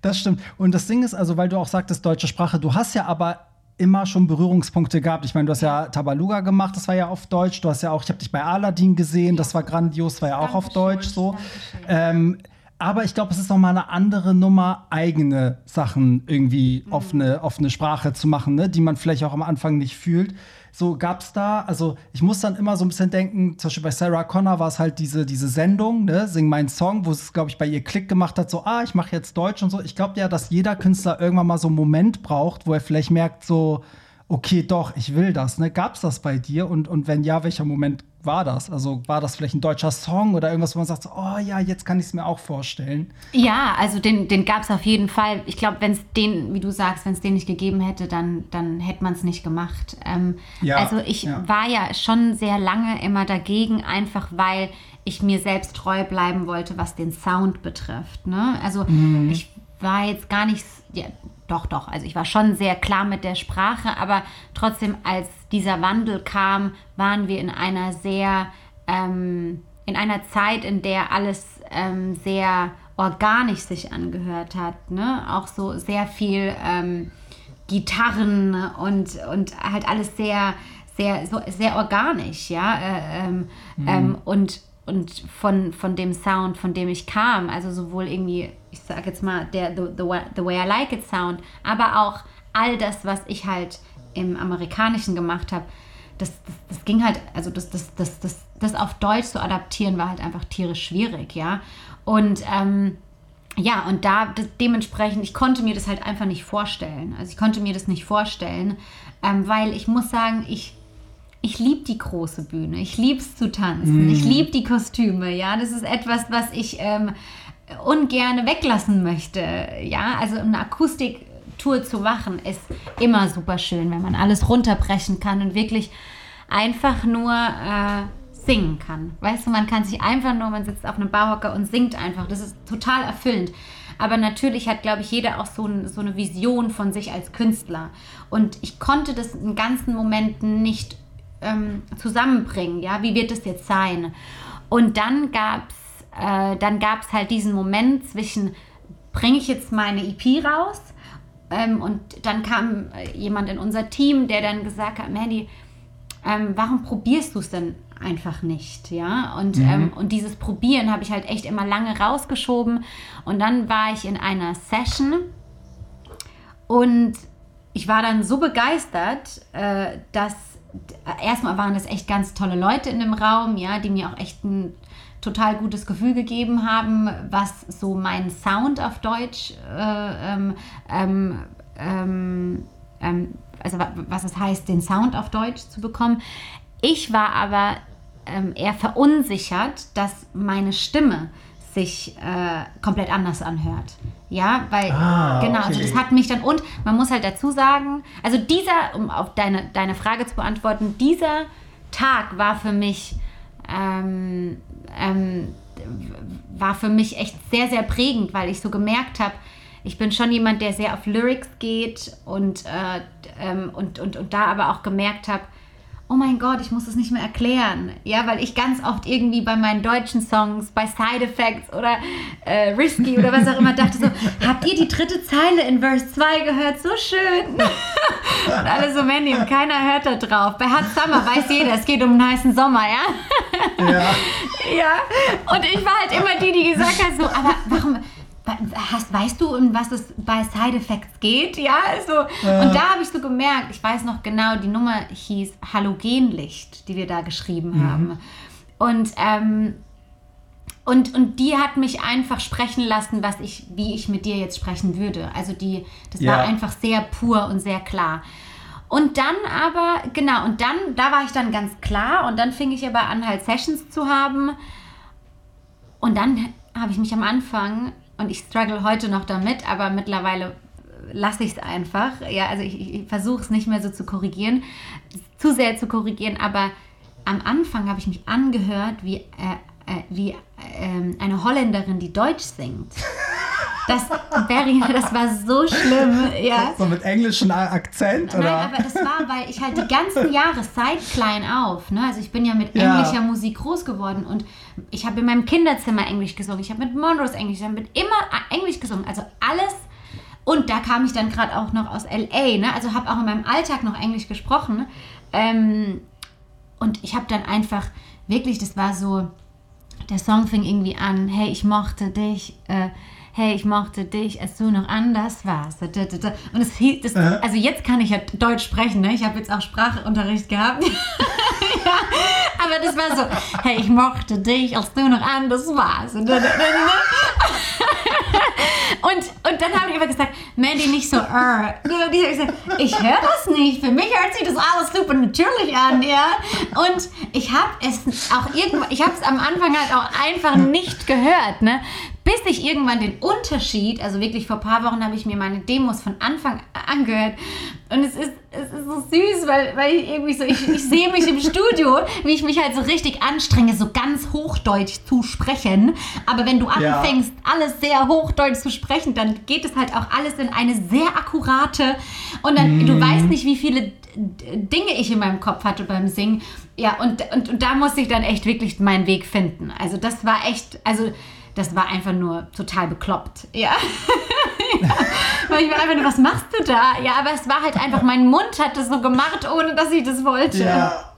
Das stimmt. Und das Ding ist also, weil du auch sagtest, deutsche Sprache, du hast ja aber immer schon Berührungspunkte gehabt. Ich meine, du hast ja Tabaluga gemacht, das war ja auf Deutsch. Du hast ja auch, ich habe dich bei Aladdin gesehen, das war grandios, war ja auch auf Deutsch so. Ähm, aber ich glaube, es ist noch mal eine andere Nummer, eigene Sachen irgendwie mhm. auf, eine, auf eine Sprache zu machen, ne? die man vielleicht auch am Anfang nicht fühlt. So gab es da, also ich muss dann immer so ein bisschen denken, zum Beispiel bei Sarah Connor war es halt diese, diese Sendung, ne, Sing meinen Song, wo es, glaube ich, bei ihr Klick gemacht hat, so, ah, ich mache jetzt Deutsch und so. Ich glaube ja, dass jeder Künstler irgendwann mal so einen Moment braucht, wo er vielleicht merkt, so, okay, doch, ich will das. Ne? Gab es das bei dir? Und, und wenn ja, welcher Moment war das? Also war das vielleicht ein deutscher Song oder irgendwas, wo man sagt, so, oh ja, jetzt kann ich es mir auch vorstellen? Ja, also den, den gab es auf jeden Fall. Ich glaube, wenn es den, wie du sagst, wenn es den nicht gegeben hätte, dann, dann hätte man es nicht gemacht. Ähm, ja, also ich ja. war ja schon sehr lange immer dagegen, einfach weil ich mir selbst treu bleiben wollte, was den Sound betrifft. Ne? Also mhm. ich war jetzt gar nicht, ja, doch, doch, also ich war schon sehr klar mit der Sprache, aber trotzdem, als dieser Wandel kam, waren wir in einer sehr, ähm, in einer Zeit, in der alles ähm, sehr organisch sich angehört hat, ne? Auch so sehr viel ähm, Gitarren und, und halt alles sehr, sehr, so, sehr organisch, ja. Äh, ähm, mhm. Ähm, und und von, von dem Sound, von dem ich kam, also sowohl irgendwie, ich sage jetzt mal, der the, the, the Way I Like It Sound, aber auch all das, was ich halt im Amerikanischen gemacht habe, das, das, das, ging halt, also das, das, das, das, das auf Deutsch zu adaptieren, war halt einfach tierisch schwierig, ja. Und ähm, ja, und da das, dementsprechend, ich konnte mir das halt einfach nicht vorstellen. Also ich konnte mir das nicht vorstellen, ähm, weil ich muss sagen, ich ich liebe die große Bühne. Ich liebe es zu tanzen. Mm. Ich liebe die Kostüme. Ja, das ist etwas, was ich ähm, ungern weglassen möchte. Ja, also eine Akustiktour zu machen ist immer super schön, wenn man alles runterbrechen kann und wirklich einfach nur äh, singen kann. Weißt du, man kann sich einfach nur, man sitzt auf einem Bauhocker und singt einfach. Das ist total erfüllend. Aber natürlich hat, glaube ich, jeder auch so, ein, so eine Vision von sich als Künstler. Und ich konnte das in ganzen Momenten nicht ähm, zusammenbringen. Ja, wie wird es jetzt sein? Und dann gab es äh, dann gab's halt diesen Moment zwischen, bringe ich jetzt meine EP raus ähm, und dann kam äh, jemand in unser Team, der dann gesagt hat, Mandy, ähm, warum probierst du es denn einfach nicht, ja? Und, mhm. ähm, und dieses Probieren habe ich halt echt immer lange rausgeschoben. Und dann war ich in einer Session und ich war dann so begeistert, äh, dass erstmal waren das echt ganz tolle Leute in dem Raum, ja, die mir auch echt ein total gutes Gefühl gegeben haben, was so mein Sound auf Deutsch, äh, ähm, ähm, ähm, ähm also was es heißt, den Sound auf Deutsch zu bekommen. Ich war aber ähm, eher verunsichert, dass meine Stimme sich äh, komplett anders anhört. Ja, weil, ah, genau, also okay. also das hat mich dann, und man muss halt dazu sagen, also dieser, um auf deine, deine Frage zu beantworten, dieser Tag war für mich, ähm, ähm, war für mich echt sehr, sehr prägend, weil ich so gemerkt habe, ich bin schon jemand, der sehr auf Lyrics geht und, äh, ähm, und, und, und da aber auch gemerkt habe, oh mein Gott, ich muss es nicht mehr erklären. Ja, weil ich ganz oft irgendwie bei meinen deutschen Songs, bei Side Effects oder äh, Risky oder was auch immer dachte so, *laughs* habt ihr die dritte Zeile in Verse 2 gehört? So schön. *laughs* und alle so, Mandy, und keiner hört da drauf. Bei Hot Summer weiß jeder, es geht um einen heißen Sommer, ja? ja. *laughs* ja. Und ich war halt immer die, die gesagt hat so, aber warum Hast, weißt du, um was es bei Side Effects geht? Ja, also, ja. und da habe ich so gemerkt, ich weiß noch genau, die Nummer hieß Halogenlicht, die wir da geschrieben mhm. haben. Und, ähm, und, und die hat mich einfach sprechen lassen, was ich, wie ich mit dir jetzt sprechen würde. Also die, das ja. war einfach sehr pur und sehr klar. Und dann aber, genau, und dann, da war ich dann ganz klar und dann fing ich aber an, halt Sessions zu haben. Und dann habe ich mich am Anfang und ich struggle heute noch damit, aber mittlerweile lasse ich es einfach. Ja, also ich, ich versuche es nicht mehr so zu korrigieren, zu sehr zu korrigieren, aber am Anfang habe ich mich angehört wie, äh, äh, wie äh, eine Holländerin, die Deutsch singt. *laughs* Das, Barry, das war so schlimm, ja. So mit englischem Akzent, Nein, oder? aber das war, weil ich halt die ganzen Jahre seit klein auf, ne, also ich bin ja mit englischer ja. Musik groß geworden und ich habe in meinem Kinderzimmer Englisch gesungen, ich habe mit Monroes Englisch, ich habe mit immer Englisch gesungen, also alles und da kam ich dann gerade auch noch aus LA, ne, also habe auch in meinem Alltag noch Englisch gesprochen ähm, und ich habe dann einfach wirklich, das war so, der Song fing irgendwie an, hey, ich mochte dich, äh, hey, ich mochte dich, als du noch anders warst. Und es das, also jetzt kann ich ja Deutsch sprechen, ne? Ich habe jetzt auch Sprachunterricht gehabt. *laughs* ja, aber das war so, hey, ich mochte dich, als du noch anders warst. Und, und, und dann habe ich immer gesagt, Mandy, nicht so, uh. ich höre das nicht. Für mich hört sich das alles super natürlich an, ja. Und ich habe es auch irgendwann, ich habe es am Anfang halt auch einfach nicht gehört, ne bis ich irgendwann den Unterschied, also wirklich vor ein paar Wochen habe ich mir meine Demos von Anfang an gehört und es ist, es ist so süß, weil, weil ich irgendwie so, ich, ich sehe mich im Studio, wie ich mich halt so richtig anstrenge, so ganz Hochdeutsch zu sprechen, aber wenn du anfängst, ja. alles sehr Hochdeutsch zu sprechen, dann geht es halt auch alles in eine sehr akkurate und dann, mm. du weißt nicht, wie viele Dinge ich in meinem Kopf hatte beim Singen. Ja, und, und, und da musste ich dann echt wirklich meinen Weg finden. Also das war echt, also das war einfach nur total bekloppt. Ja. ja. *laughs* Weil ich war einfach nur, was machst du da? Ja, aber es war halt einfach, mein Mund hat das so gemacht, ohne dass ich das wollte. Ja.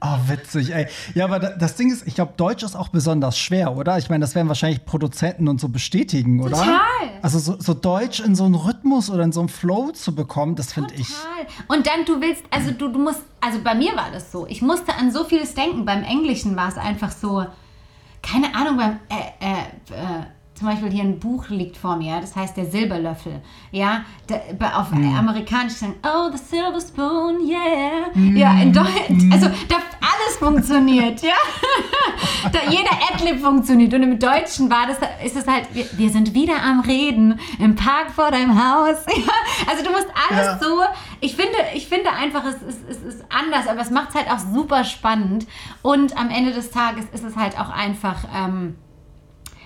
Oh, witzig, ey. Ja, aber das Ding ist, ich glaube, Deutsch ist auch besonders schwer, oder? Ich meine, das werden wahrscheinlich Produzenten und so bestätigen, oder? Total. Also so, so Deutsch in so einen Rhythmus oder in so einen Flow zu bekommen, das finde ich. Total. Und dann, du willst, also du, du musst, also bei mir war das so. Ich musste an so vieles denken. Beim Englischen war es einfach so, keine Ahnung, beim, äh, äh, äh, zum Beispiel hier ein Buch liegt vor mir, das heißt der Silberlöffel. Ja, da, auf mm. amerikanisch sagen, oh, the silver spoon, yeah. Mm. Ja, in Deutsch, also da alles funktioniert, ja. *laughs* da jeder Adlib funktioniert. Und im Deutschen war das, ist es halt, wir, wir, sind wieder am Reden im Park vor deinem Haus. *laughs* Ja, also du musst alles ja. so, ich finde, ich finde einfach, es, es, es ist anders, aber es macht es halt auch super spannend. Und am Ende des Tages ist es halt auch einfach, ähm,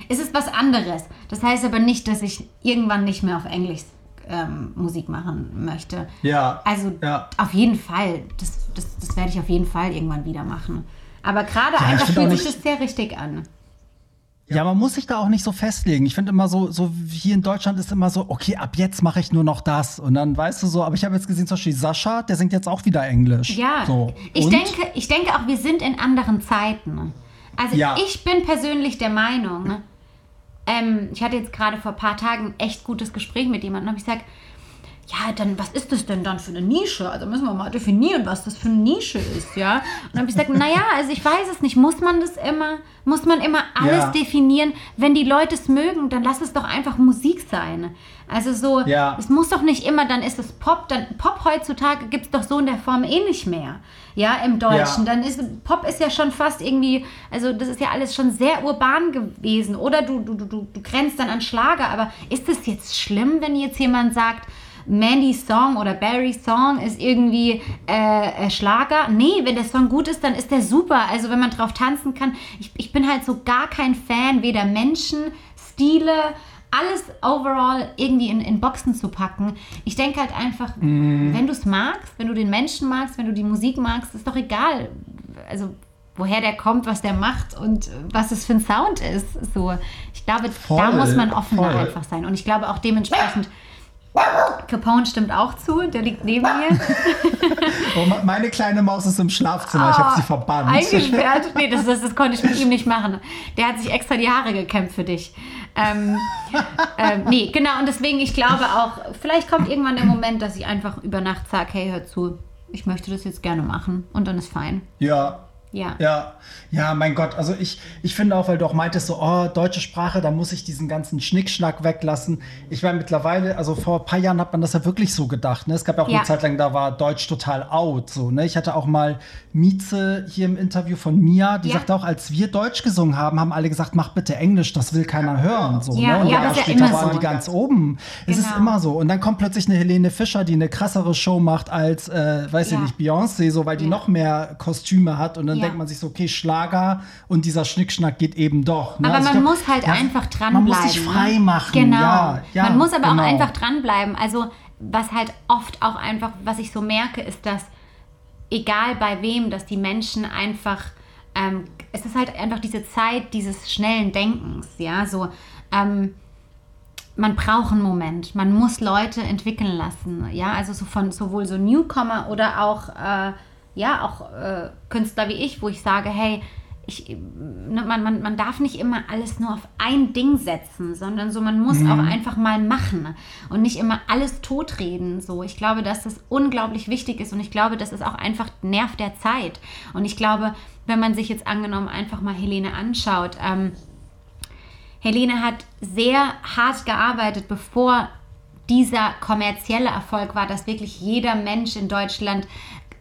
es ist was anderes. Das heißt aber nicht, dass ich irgendwann nicht mehr auf Englisch ähm, Musik machen möchte. Ja. Also ja. auf jeden Fall. Das, das, das werde ich auf jeden Fall irgendwann wieder machen. Aber gerade ja, einfach fühlt sich das sehr richtig an. Ja, man muss sich da auch nicht so festlegen. Ich finde immer so, so hier in Deutschland ist immer so, okay, ab jetzt mache ich nur noch das. Und dann weißt du so, aber ich habe jetzt gesehen, zum Beispiel Sascha, der singt jetzt auch wieder Englisch. Ja, so. ich, denke, ich denke auch, wir sind in anderen Zeiten. Also ja. ich bin persönlich der Meinung, ähm, ich hatte jetzt gerade vor ein paar Tagen ein echt gutes Gespräch mit jemandem, habe ich gesagt, ja, dann was ist das denn dann für eine Nische? Also müssen wir mal definieren, was das für eine Nische ist, ja? Und dann habe ich gesagt, naja, also ich weiß es nicht, muss man das immer, muss man immer alles ja. definieren? Wenn die Leute es mögen, dann lass es doch einfach Musik sein. Also so, ja. es muss doch nicht immer, dann ist es Pop, dann Pop heutzutage gibt es doch so in der Form eh nicht mehr, ja, im Deutschen. Ja. Dann ist Pop ist ja schon fast irgendwie, also das ist ja alles schon sehr urban gewesen. Oder du, du, du, du grenzt dann an Schlager, aber ist es jetzt schlimm, wenn jetzt jemand sagt, Mandys Song oder Barry's Song ist irgendwie äh, äh, Schlager. Nee, wenn der Song gut ist, dann ist der super. Also wenn man drauf tanzen kann. Ich, ich bin halt so gar kein Fan, weder Menschen, Stile, alles overall irgendwie in, in Boxen zu packen. Ich denke halt einfach, mm. wenn du es magst, wenn du den Menschen magst, wenn du die Musik magst, ist doch egal. Also woher der kommt, was der macht und was es für ein Sound ist. So, ich glaube, voll, da muss man offener voll. einfach sein. Und ich glaube auch dementsprechend Capone stimmt auch zu, der liegt neben mir. oh, meine kleine Maus ist im Schlafzimmer, oh, ich habe sie verbannt. Eingesperrt? *laughs* Nee, das, das, das, konnte ich mit ihm nicht machen. Der hat sich extra die Haare gekämpft für dich. Ähm, ähm, nee, genau, und deswegen, ich glaube auch, vielleicht kommt irgendwann der Moment, dass ich einfach über Nacht sage, hey, hör zu, ich möchte das jetzt gerne machen und dann ist fein. Ja, ja. Ja, ja, mein Gott. Also ich, ich finde auch, weil du auch meintest, so, oh, deutsche Sprache, da muss ich diesen ganzen Schnickschnack weglassen. Ich meine, mittlerweile, also vor ein paar Jahren hat man das ja wirklich so gedacht. Ne? Es gab ja auch ja. eine Zeit lang, da war Deutsch total out. So, ne? Ich hatte auch mal Mieze hier im Interview von Mia, die ja. sagte auch, als wir Deutsch gesungen haben, haben alle gesagt, mach bitte Englisch, das will keiner hören. So, ja, ne? Und ja, Jahre später ja waren so. die ganz oben. Genau. Es ist genau. immer so. Und dann kommt plötzlich eine Helene Fischer, die eine krassere Show macht als, äh, weiß ich nicht, Beyoncé, so, weil die noch mehr Kostüme hat und dann ja. denkt man sich so, okay, Schlager und dieser Schnickschnack geht eben doch. Ne? Aber also man glaub, muss halt ja, einfach dranbleiben. Man muss sich ne? frei machen. Genau. Ja, man muss aber genau. auch einfach dranbleiben. Also was halt oft auch einfach, was ich so merke, ist, dass egal bei wem, dass die Menschen einfach, ähm, es ist halt einfach diese Zeit dieses schnellen Denkens, ja, so, ähm, man braucht einen Moment, man muss Leute entwickeln lassen, ja, also so von sowohl so Newcomer oder auch äh, ja, auch äh, Künstler wie ich, wo ich sage, hey, ich, ne, man, man, man darf nicht immer alles nur auf ein Ding setzen, sondern so, man muss mhm. auch einfach mal machen und nicht immer alles totreden. So, ich glaube, dass das unglaublich wichtig ist und ich glaube, das ist auch einfach Nerv der Zeit. Und ich glaube, wenn man sich jetzt angenommen einfach mal Helene anschaut, ähm, Helene hat sehr hart gearbeitet, bevor dieser kommerzielle Erfolg war, dass wirklich jeder Mensch in Deutschland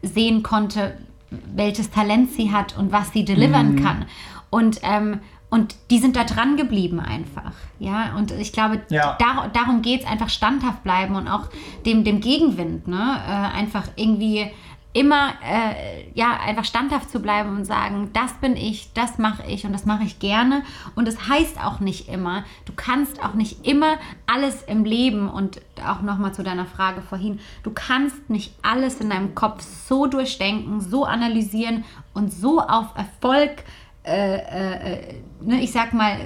sehen konnte, welches Talent sie hat und was sie delivern mhm. kann. Und, ähm, und die sind da dran geblieben einfach. Ja, und ich glaube, ja. dar darum geht es einfach standhaft bleiben und auch dem, dem Gegenwind, ne? Äh, einfach irgendwie immer äh, ja einfach standhaft zu bleiben und sagen, das bin ich, das mache ich und das mache ich gerne. Und das heißt auch nicht immer, du kannst auch nicht immer alles im Leben und auch nochmal zu deiner Frage vorhin, du kannst nicht alles in deinem Kopf so durchdenken, so analysieren und so auf Erfolg, äh, äh, ne, ich sag mal,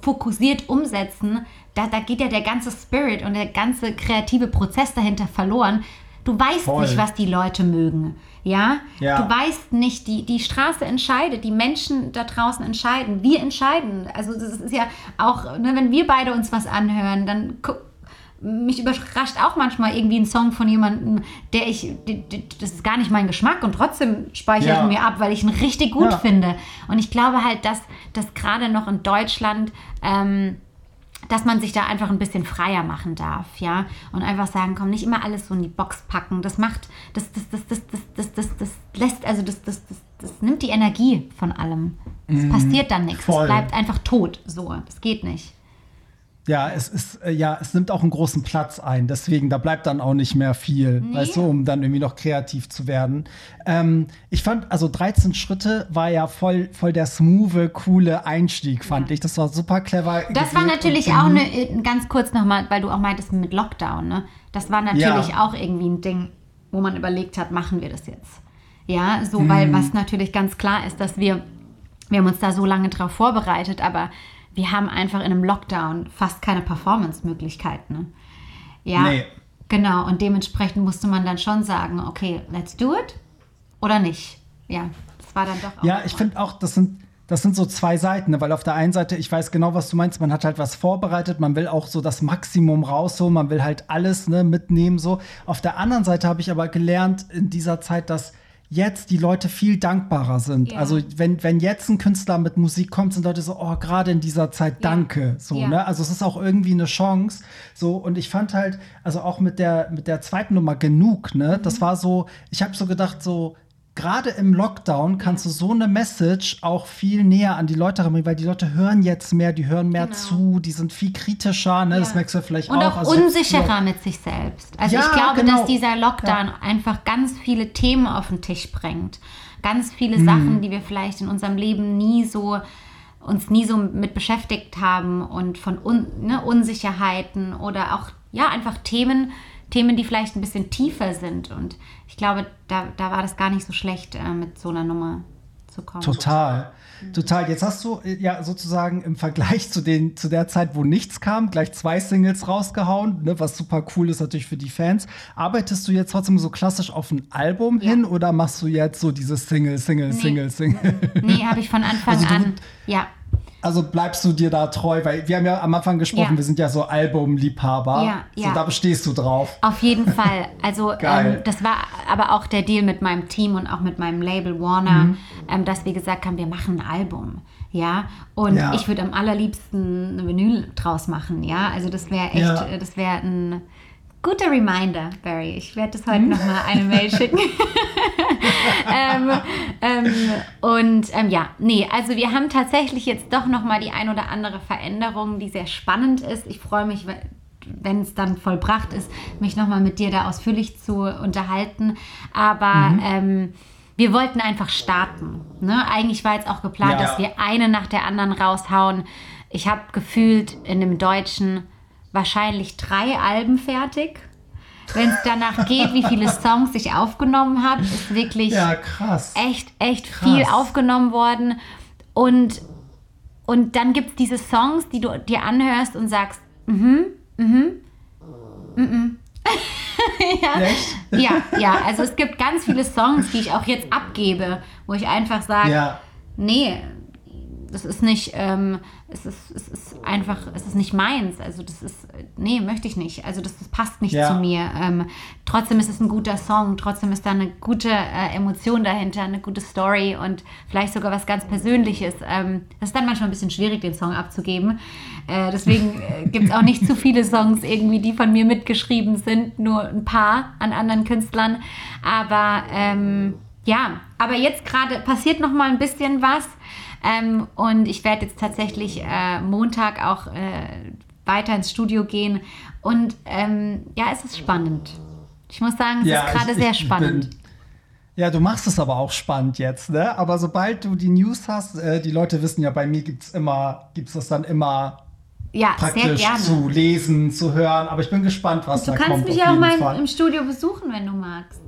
fokussiert umsetzen. Da, da geht ja der ganze Spirit und der ganze kreative Prozess dahinter verloren, Du weißt Voll. nicht, was die Leute mögen. Ja? ja? Du weißt nicht, die, die Straße entscheidet, die Menschen da draußen entscheiden. Wir entscheiden. Also das ist ja auch, ne, wenn wir beide uns was anhören, dann mich überrascht auch manchmal irgendwie ein Song von jemandem, der ich, das ist gar nicht mein Geschmack und trotzdem speichere ja. ich mir ab, weil ich ihn richtig gut ja. finde. Und ich glaube halt, dass, dass gerade noch in Deutschland ähm, dass man sich da einfach ein bisschen freier machen darf, ja, und einfach sagen, komm, nicht immer alles so in die Box packen. Das macht, das, das, das, das, das, das, das, das lässt, also das, das, das, das nimmt die Energie von allem. Es mhm, passiert dann nichts. Es bleibt einfach tot. So, das geht nicht. Ja, es ist, äh, ja, es nimmt auch einen großen Platz ein. Deswegen, da bleibt dann auch nicht mehr viel, nee. weißt du, um dann irgendwie noch kreativ zu werden. Ähm, ich fand, also 13 Schritte war ja voll, voll der smooth, coole Einstieg, fand ja. ich. Das war super clever. Das war natürlich auch eine, äh, ganz kurz nochmal, weil du auch meintest mit Lockdown, ne? Das war natürlich ja. auch irgendwie ein Ding, wo man überlegt hat, machen wir das jetzt? Ja, so, mhm. weil was natürlich ganz klar ist, dass wir, wir haben uns da so lange drauf vorbereitet, aber wir haben einfach in einem Lockdown fast keine Performance-Möglichkeiten. Ja, nee. genau. Und dementsprechend musste man dann schon sagen, okay, let's do it oder nicht. Ja, das war dann doch. Ja, ich finde auch, das sind das sind so zwei Seiten, ne? weil auf der einen Seite, ich weiß genau, was du meinst, man hat halt was vorbereitet, man will auch so das Maximum rausholen, man will halt alles ne, mitnehmen so. Auf der anderen Seite habe ich aber gelernt in dieser Zeit, dass jetzt die Leute viel dankbarer sind. Ja. Also wenn, wenn jetzt ein Künstler mit Musik kommt, sind Leute so, oh, gerade in dieser Zeit, danke. Ja. So, ja. ne? Also es ist auch irgendwie eine Chance. So, und ich fand halt, also auch mit der, mit der zweiten Nummer genug, ne? Mhm. Das war so, ich habe so gedacht, so, gerade im Lockdown kannst du so eine Message auch viel näher an die Leute bringen, weil die Leute hören jetzt mehr, die hören mehr genau. zu, die sind viel kritischer, ne? Ja. das merkst du vielleicht Und auch. Und auch also unsicherer mit sich selbst. Also ja, ich glaube, genau. dass dieser Lockdown ja. einfach ganz viele Themen auf den Tisch bringt. Ganz viele mhm. Sachen, die wir vielleicht in unserem Leben nie so uns nie so mit beschäftigt haben und von Un ne, Unsicherheiten oder auch ja einfach Themen, Themen, die vielleicht ein bisschen tiefer sind. Und ich glaube, da, da war das gar nicht so schlecht, äh, mit so einer Nummer zu kommen. Total. Total. Jetzt hast du äh, ja sozusagen im Vergleich zu, den, zu der Zeit, wo nichts kam, gleich zwei Singles rausgehauen, ne, was super cool ist natürlich für die Fans. Arbeitest du jetzt trotzdem so klassisch auf ein Album ja. hin oder machst du jetzt so dieses Single, Single, nee. Single, Single? Nee, habe ich von Anfang also an. Ja. Also bleibst du dir da treu, weil wir haben ja am Anfang gesprochen, ja. wir sind ja so Albumliebhaber. Ja, ja. So, da bestehst du drauf. Auf jeden Fall. Also ähm, das war aber auch der Deal mit meinem Team und auch mit meinem Label Warner, mhm. ähm, dass wir gesagt haben, wir machen ein Album. Ja, und ja. ich würde am allerliebsten eine Vinyl draus machen. Ja, also das wäre echt, ja. das wäre ein Guter Reminder, Barry. Ich werde das heute hm? nochmal eine Mail schicken. *laughs* ähm, ähm, und ähm, ja, nee, also wir haben tatsächlich jetzt doch nochmal die ein oder andere Veränderung, die sehr spannend ist. Ich freue mich, wenn es dann vollbracht ist, mich nochmal mit dir da ausführlich zu unterhalten. Aber mhm. Ähm, wir wollten einfach starten. Ne? Eigentlich war jetzt auch geplant, ja. dass wir eine nach der anderen raushauen. Ich habe gefühlt in dem Deutschen wahrscheinlich drei Alben fertig. Wenn es danach geht, wie viele Songs ich aufgenommen habe, ist wirklich ja, krass. echt, echt krass. viel aufgenommen worden. Und, und dann gibt es diese Songs, die du dir anhörst und sagst, mhm, mhm, mhm. *laughs* ja. Echt? ja, ja, also es gibt ganz viele Songs, die ich auch jetzt abgebe, wo ich einfach sage, ja. nee, das ist nicht, ähm, es, ist, es ist einfach, es ist nicht meins. Also das ist, nee, möchte ich nicht. Also das, das passt nicht ja. zu mir. Ähm, trotzdem ist es ein guter Song, trotzdem ist da eine gute äh, Emotion dahinter, eine gute Story und vielleicht sogar was ganz Persönliches. Ähm, das ist dann manchmal ein bisschen schwierig, den Song abzugeben. Äh, deswegen äh, gibt es auch nicht zu viele Songs irgendwie, die von mir mitgeschrieben sind, nur ein paar an anderen Künstlern. Aber ähm, ja, aber jetzt gerade passiert noch mal ein bisschen was. Ähm, und ich werde jetzt tatsächlich äh, Montag auch äh, weiter ins Studio gehen. Und ähm, ja, es ist spannend. Ich muss sagen, es ja, ist gerade sehr spannend. Bin, ja, du machst es aber auch spannend jetzt, ne? Aber sobald du die News hast, äh, die Leute wissen ja, bei mir gibt es immer, gibt es das dann immer ja, praktisch zu lesen, zu hören. Aber ich bin gespannt, was du da kommt. Du kannst mich auch mal im Studio besuchen, wenn du magst.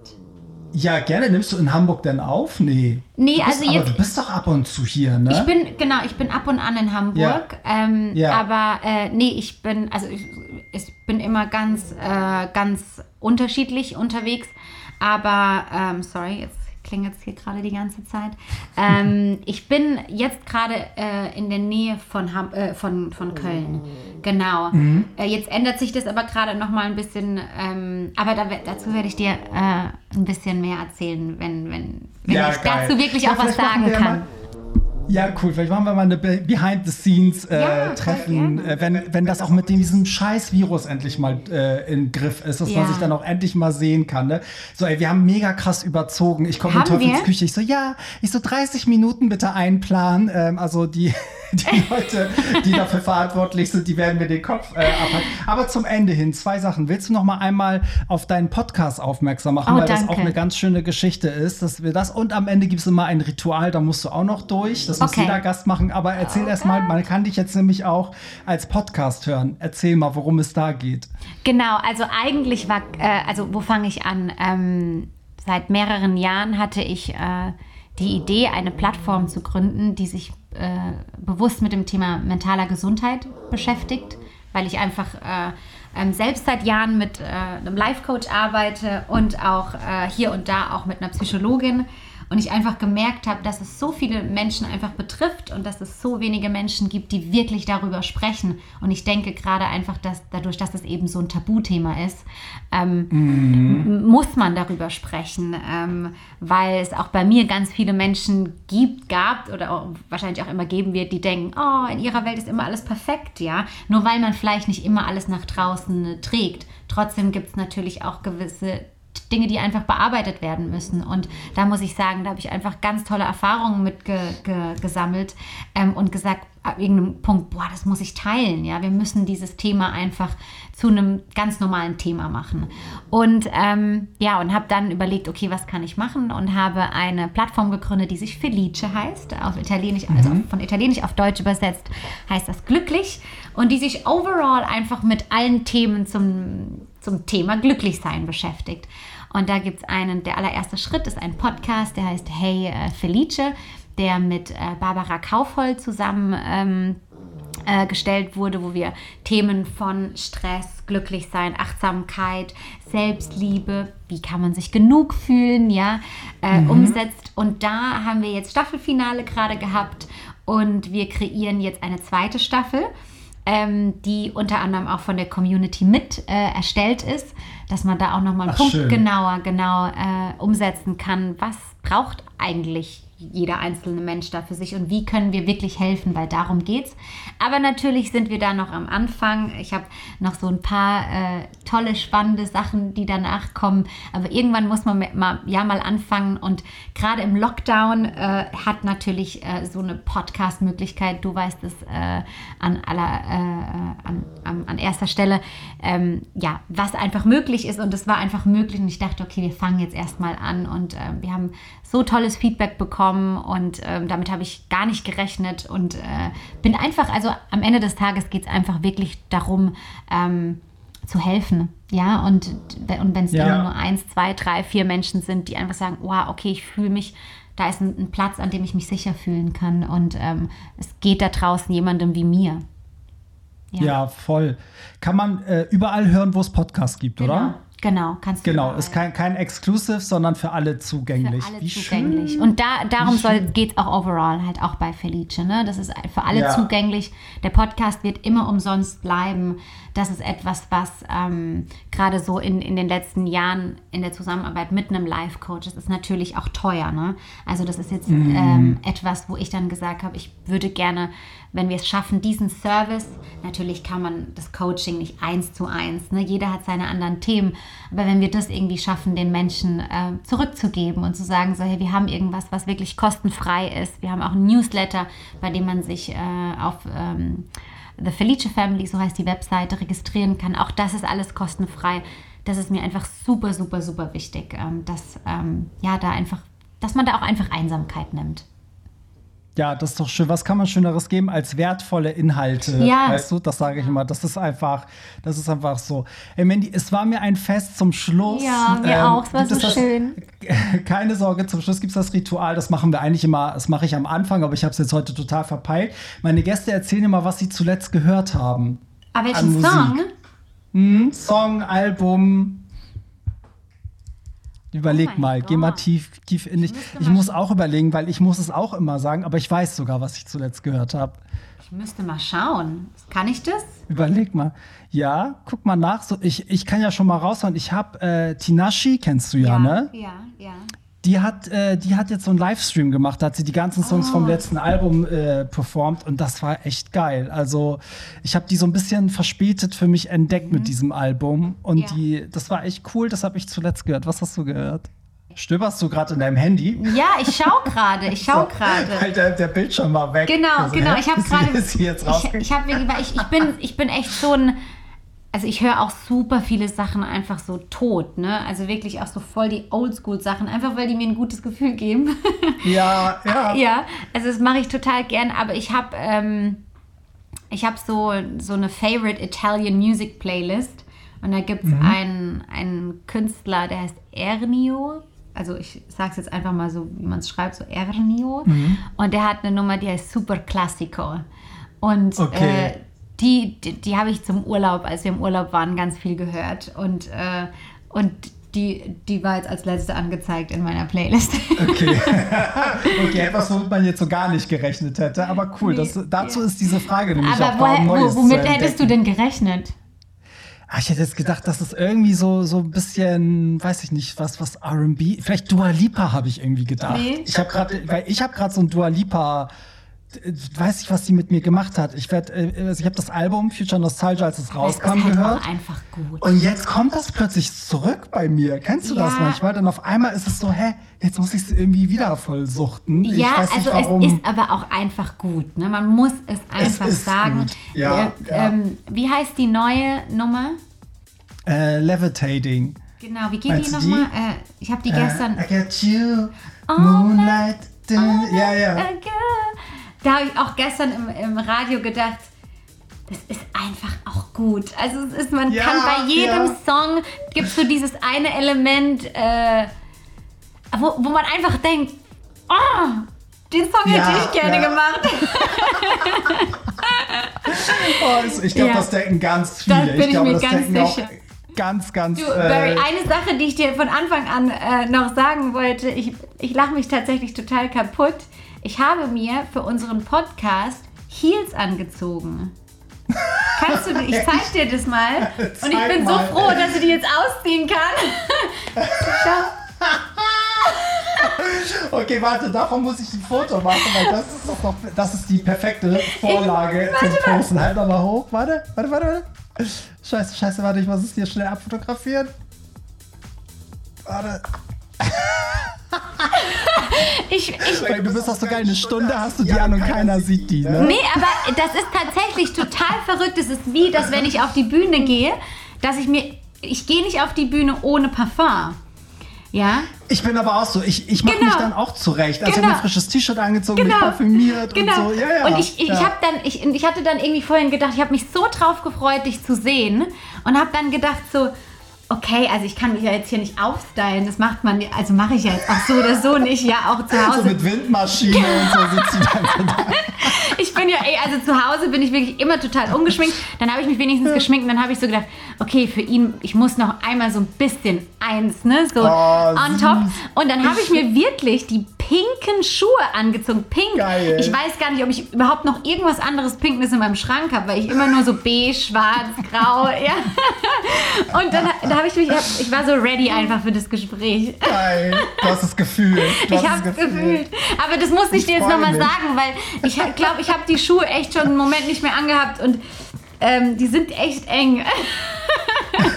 Ja, gerne. Nimmst du in Hamburg denn auf? Nee. Nee, bist, also jetzt. Aber du bist doch ab und zu hier, ne? Ich bin, genau, ich bin ab und an in Hamburg. Ja. Ähm, ja. Aber äh, nee, ich bin, also ich, ich bin immer ganz, äh, ganz unterschiedlich unterwegs. Aber, ähm, sorry, jetzt klingelt es hier gerade die ganze Zeit. Ähm, *laughs* ich bin jetzt gerade äh, in der Nähe von, Ham äh, von, von Köln. Genau. Mhm. Äh, jetzt ändert sich das aber gerade noch mal ein bisschen. Ähm, aber da, dazu werde ich dir äh, ein bisschen mehr erzählen, wenn, wenn, wenn ja, ich geil. dazu wirklich auch was sagen kann. Mal, ja, cool. Vielleicht machen wir mal eine Behind-the-Scenes-Treffen, äh, ja, äh, wenn, wenn das auch mit diesem scheiß Virus endlich mal äh, in Griff ist, dass ja. man sich dann auch endlich mal sehen kann. Ne? So, ey, wir haben mega krass überzogen. Ich komme in Teufels Küche. Ich so, ja, ich so 30 Minuten bitte einplanen. Ähm, also die, *laughs* die Leute, die dafür verantwortlich sind, die werden mir den Kopf äh, abhalten. Aber zum Ende hin, zwei Sachen. Willst du noch mal einmal auf deinen Podcast aufmerksam machen, oh, weil danke. das auch eine ganz schöne Geschichte ist, dass wir das und am Ende gibt es immer ein Ritual, da musst du auch noch durch. Das muss okay. jeder Gast machen. Aber erzähl okay. erst mal, man kann dich jetzt nämlich auch als Podcast hören. Erzähl mal, worum es da geht. Genau, also eigentlich war, äh, also wo fange ich an? Ähm, seit mehreren Jahren hatte ich äh, die Idee, eine Plattform zu gründen, die sich äh, bewusst mit dem Thema mentaler Gesundheit beschäftigt, weil ich einfach äh, ähm, selbst seit Jahren mit äh, einem Life-Coach arbeite und auch äh, hier und da auch mit einer Psychologin und ich einfach gemerkt habe, dass es so viele Menschen einfach betrifft und dass es so wenige Menschen gibt, die wirklich darüber sprechen. Und ich denke gerade einfach, dass dadurch, dass es eben so ein Tabuthema ist, ähm, mhm. muss man darüber sprechen, ähm, weil es auch bei mir ganz viele Menschen gibt, gab oder auch, wahrscheinlich auch immer geben wird, die denken, oh, in ihrer Welt ist immer alles perfekt, ja. Nur weil man vielleicht nicht immer alles nach draußen trägt. Trotzdem gibt es natürlich auch gewisse Dinge, die einfach bearbeitet werden müssen. Und da muss ich sagen, da habe ich einfach ganz tolle Erfahrungen mit ge, ge, gesammelt ähm, und gesagt, ab irgendeinem Punkt, boah, das muss ich teilen. Ja, wir müssen dieses Thema einfach zu einem ganz normalen Thema machen. Und ähm, ja, und habe dann überlegt, okay, was kann ich machen? Und habe eine Plattform gegründet, die sich Felice heißt, auf Italienisch, also mhm. von Italienisch auf Deutsch übersetzt, heißt das glücklich. Und die sich overall einfach mit allen Themen zum, zum Thema Glücklichsein beschäftigt. Und da gibt es einen, der allererste Schritt ist ein Podcast, der heißt Hey äh, Felice, der mit äh, Barbara Kaufhold zusammen ähm, äh, gestellt wurde, wo wir Themen von Stress, Glücklichsein, Achtsamkeit, Selbstliebe, wie kann man sich genug fühlen, ja, äh, mhm. umsetzt. Und da haben wir jetzt Staffelfinale gerade gehabt und wir kreieren jetzt eine zweite Staffel ähm, die unter anderem auch von der Community mit äh, erstellt ist, dass man da auch nochmal einen Ach, Punkt schön. genauer genau äh, umsetzen kann. Was braucht eigentlich jeder einzelne Mensch da für sich und wie können wir wirklich helfen, weil darum geht's. Aber natürlich sind wir da noch am Anfang. Ich habe noch so ein paar äh, tolle, spannende Sachen, die danach kommen. Aber irgendwann muss man mal, ja mal anfangen und gerade im Lockdown äh, hat natürlich äh, so eine Podcast-Möglichkeit, du weißt es äh, an aller, äh, an, an, an, erster Stelle, ähm, ja, was einfach möglich ist und es war einfach möglich und ich dachte, okay, wir fangen jetzt erstmal an und äh, wir haben so tolles Feedback bekommen und ähm, damit habe ich gar nicht gerechnet und äh, bin einfach, also am Ende des Tages geht es einfach wirklich darum, ähm, zu helfen. Ja, und, und wenn es ja. nur eins, zwei, drei, vier Menschen sind, die einfach sagen, wow, okay, ich fühle mich, da ist ein, ein, Platz, an dem ich mich sicher fühlen kann und ähm, es geht da draußen jemandem wie mir. Ja, ja voll. Kann man äh, überall hören, wo es Podcasts gibt, genau. oder? Genau, kannst du. Genau, ist kein, kein Exclusive, sondern für alle zugänglich. Für alle Wie zugänglich. Schön. Und da, darum geht es auch overall, halt auch bei Felice. Ne? Das ist für alle ja. zugänglich. Der Podcast wird immer umsonst bleiben. Das ist etwas, was ähm, gerade so in, in den letzten Jahren in der Zusammenarbeit mit einem Life-Coach, das ist natürlich auch teuer. Ne? Also das ist jetzt mm. ähm, etwas, wo ich dann gesagt habe, ich würde gerne wenn wir es schaffen, diesen Service, natürlich kann man das Coaching nicht eins zu eins, ne? jeder hat seine anderen Themen, aber wenn wir das irgendwie schaffen, den Menschen äh, zurückzugeben und zu sagen, so, hey, wir haben irgendwas, was wirklich kostenfrei ist, wir haben auch ein Newsletter, bei dem man sich äh, auf ähm, The Felice Family, so heißt die Webseite, registrieren kann, auch das ist alles kostenfrei. Das ist mir einfach super, super, super wichtig, ähm, dass ähm, ja da einfach, dass man da auch einfach Einsamkeit nimmt. Ja, das ist doch schön. Was kann man Schöneres geben als wertvolle Inhalte? Ja. Weißt du, das sage ich immer. Das ist einfach, das ist einfach so. Ey, Mandy, es war mir ein Fest zum Schluss. Ja, mir ähm, auch. Es war so das, schön. *laughs* Keine Sorge, zum Schluss gibt es das Ritual. Das machen wir eigentlich immer, das mache ich am Anfang, aber ich habe es jetzt heute total verpeilt. Meine Gäste erzählen immer, was sie zuletzt gehört haben. Aber welchen Song? Hm, Song, Album, Überleg oh mal, Gott. geh mal tief, tief in dich. Ich, ich muss auch überlegen, weil ich muss es auch immer sagen, aber ich weiß sogar, was ich zuletzt gehört habe. Ich müsste mal schauen. Kann ich das? Überleg mal. Ja, guck mal nach. So, ich, ich kann ja schon mal raushauen. Ich habe äh, Tinashi, kennst du ja, ja, ne? Ja, ja die hat, äh, die hat jetzt so einen Livestream gemacht, da hat sie die ganzen Songs oh. vom letzten Album äh, performt und das war echt geil. Also ich habe die so ein bisschen verspätet für mich entdeckt mhm. mit diesem Album und ja. die, das war echt cool, das habe ich zuletzt gehört. Was hast du gehört? Stöberst du gerade in deinem Handy? Ja, ich schau gerade, ich schau *laughs* gerade. So, der, der, Bildschirm war weg. Genau, also, genau. Ich habe *laughs* gerade. Ich, ich, hab, ich, ich, bin, ich bin echt so ein also ich höre auch super viele Sachen einfach so tot, ne? Also wirklich auch so voll die Oldschool-Sachen, einfach weil die mir ein gutes Gefühl geben. *laughs* Ja, ja. ja, also das mache ich total gern, aber ich habe ähm, ich habe so, so eine Favorite Italian Music Playlist und da gibt es mhm. einen, einen Künstler, der heißt Ernio also ich sage es jetzt einfach mal so, wie man es schreibt, so Ernio. Mhm. Und der hat eine Nummer, die heißt Super Classico. Und okay. äh, die, die, die habe ich zum Urlaub, als wir im Urlaub waren, ganz viel gehört. Und, äh, und die, die war jetzt als letzte angezeigt in meiner Playlist. *laughs* Okay. *laughs* okay, etwas, womit man jetzt so gar nicht gerechnet hätte. Aber cool, das, dazu ist diese Frage nämlich Aber auch woher, Neues womit hättest du denn gerechnet? Ach, ich hätte jetzt gedacht, dass es irgendwie so, so ein bisschen, weiß ich nicht, was, was R&B, vielleicht Dua Lipa habe ich irgendwie gedacht. Nee. Ich habe gerade, weil ich habe gerade so ein Dua Lipa weiß ich, was sie mit mir gemacht hat. Ich werde, äh, also ich habe das Album Future Nostalgia, als es rauskam, das ist gehört. einfach gut. Und jetzt kommt das plötzlich zurück bei mir. Kennst du ja. das manchmal? Dann auf einmal ist es so, hä, jetzt muss ich es irgendwie wieder voll suchten. Ja, also es ist aber auch einfach gut. Ne? Man muss es einfach es sagen. Ja, äh, ja. Ähm, wie heißt die neue Nummer? Äh, Levitating. Genau, wie geht die nochmal? Äh, ich habe die gestern. I get you, Moonlight. Oh, ja, ja. Da habe ich auch gestern im, im Radio gedacht, das ist einfach auch gut. Also es ist, man ja, kann bei jedem ja. Song gibt es so dieses eine Element, äh, wo, wo man einfach denkt, oh, den Song ja, hätte ich gerne gemacht. *laughs* oh, ich glaube, das denken ganz viele. Das bin ich, ich mir ganz sicher. Ganz, ganz. Du, Barry, äh, eine Sache, die ich dir von Anfang an äh, noch sagen wollte, ich, ich lache mich tatsächlich total kaputt. Ich habe mir für unseren Podcast Heels angezogen. Kannst du, *laughs* ich zeig dir das mal. Und ich bin mal. so froh, dass du die jetzt ausziehen kann. okay, warte, davon muss ich ein Foto machen, weil das ist doch noch, das ist die perfekte Vorlage ich, zum Posten. Halt nochmal hoch. Warte, warte, warte, warte. Scheiße, scheiße, warte, ich muss es hier schnell abfotografieren. Warte. Ich, ich, du bist doch sogar eine Stunde, hast du die an und keiner sieht die, ne? Nee, aber das ist tatsächlich total verrückt. Es ist wie, dass wenn ich auf die Bühne gehe, dass ich mir, ich gehe nicht auf die Bühne ohne Parfum. Ja? Ich bin aber auch so, ich, ich mache genau. mich dann auch zurecht. Also genau. ich habe ein frisches T-Shirt angezogen, genau. mich parfümiert genau. und so. Ja, ja. Und ich, ich, ja. Hab dann, ich, ich hatte dann irgendwie vorhin gedacht, ich habe mich so drauf gefreut, dich zu sehen und habe dann gedacht so, okay, also ich kann mich ja jetzt hier nicht aufstylen, das macht man, also mache ich ja jetzt auch so oder so nicht, ja auch zu Hause. So mit Windmaschine und so sitzt sie dann da. *laughs* Ich bin ja, ey, also zu Hause bin ich wirklich immer total ungeschminkt, dann habe ich mich wenigstens geschminkt und dann habe ich so gedacht, okay, für ihn, ich muss noch einmal so ein bisschen eins, ne, so oh, on top. Und dann habe ich mir wirklich die pinken Schuhe angezogen, pink. Geil. Ich weiß gar nicht, ob ich überhaupt noch irgendwas anderes Pinkes in meinem Schrank habe, weil ich immer nur so beige, schwarz, grau, *laughs* ja. Und dann da habe ich mich, ich war so ready einfach für das Gespräch. Geil, du hast es gefühlt. Du ich habe es gefühlt. Aber das muss ich, ich dir jetzt nochmal sagen, weil ich glaube, ich habe die Schuhe echt schon einen Moment nicht mehr angehabt und ähm, die sind echt eng. *laughs*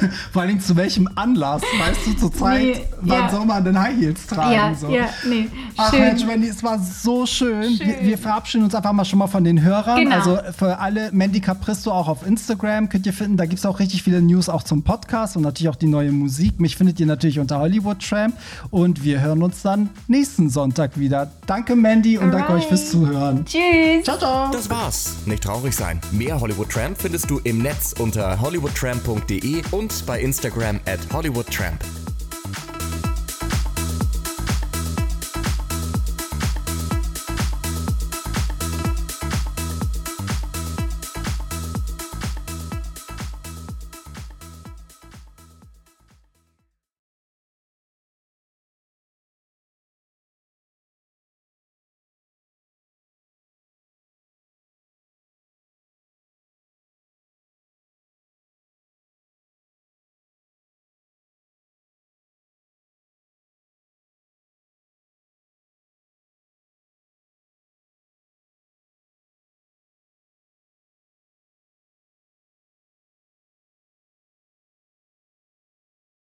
*laughs* Vor allem zu welchem Anlass, weißt du, zur Zeit, nee, wann ja. soll man denn High Heels tragen? Ja, so. ja, nee. Ach schön. Mensch, Mandy, es war so schön. schön. Wir, wir, verabschieden uns einfach mal schon mal von den Hörern. Genau. Also für alle Mandy Capristo auch auf Instagram könnt ihr finden. Da gibt es auch richtig viele News auch zum Podcast und natürlich auch die neue Musik. Mich findet ihr natürlich unter Hollywood Tramp und wir hören uns dann nächsten Sonntag wieder. Danke Mandy und Alright. danke euch fürs Zuhören. Tschüss. Ciao, ciao. Das war's. Nicht traurig sein. Mehr Hollywood Tramp findest du im Netz unter hollywoodtramp.de und bei Instagram at hollywoodtramp.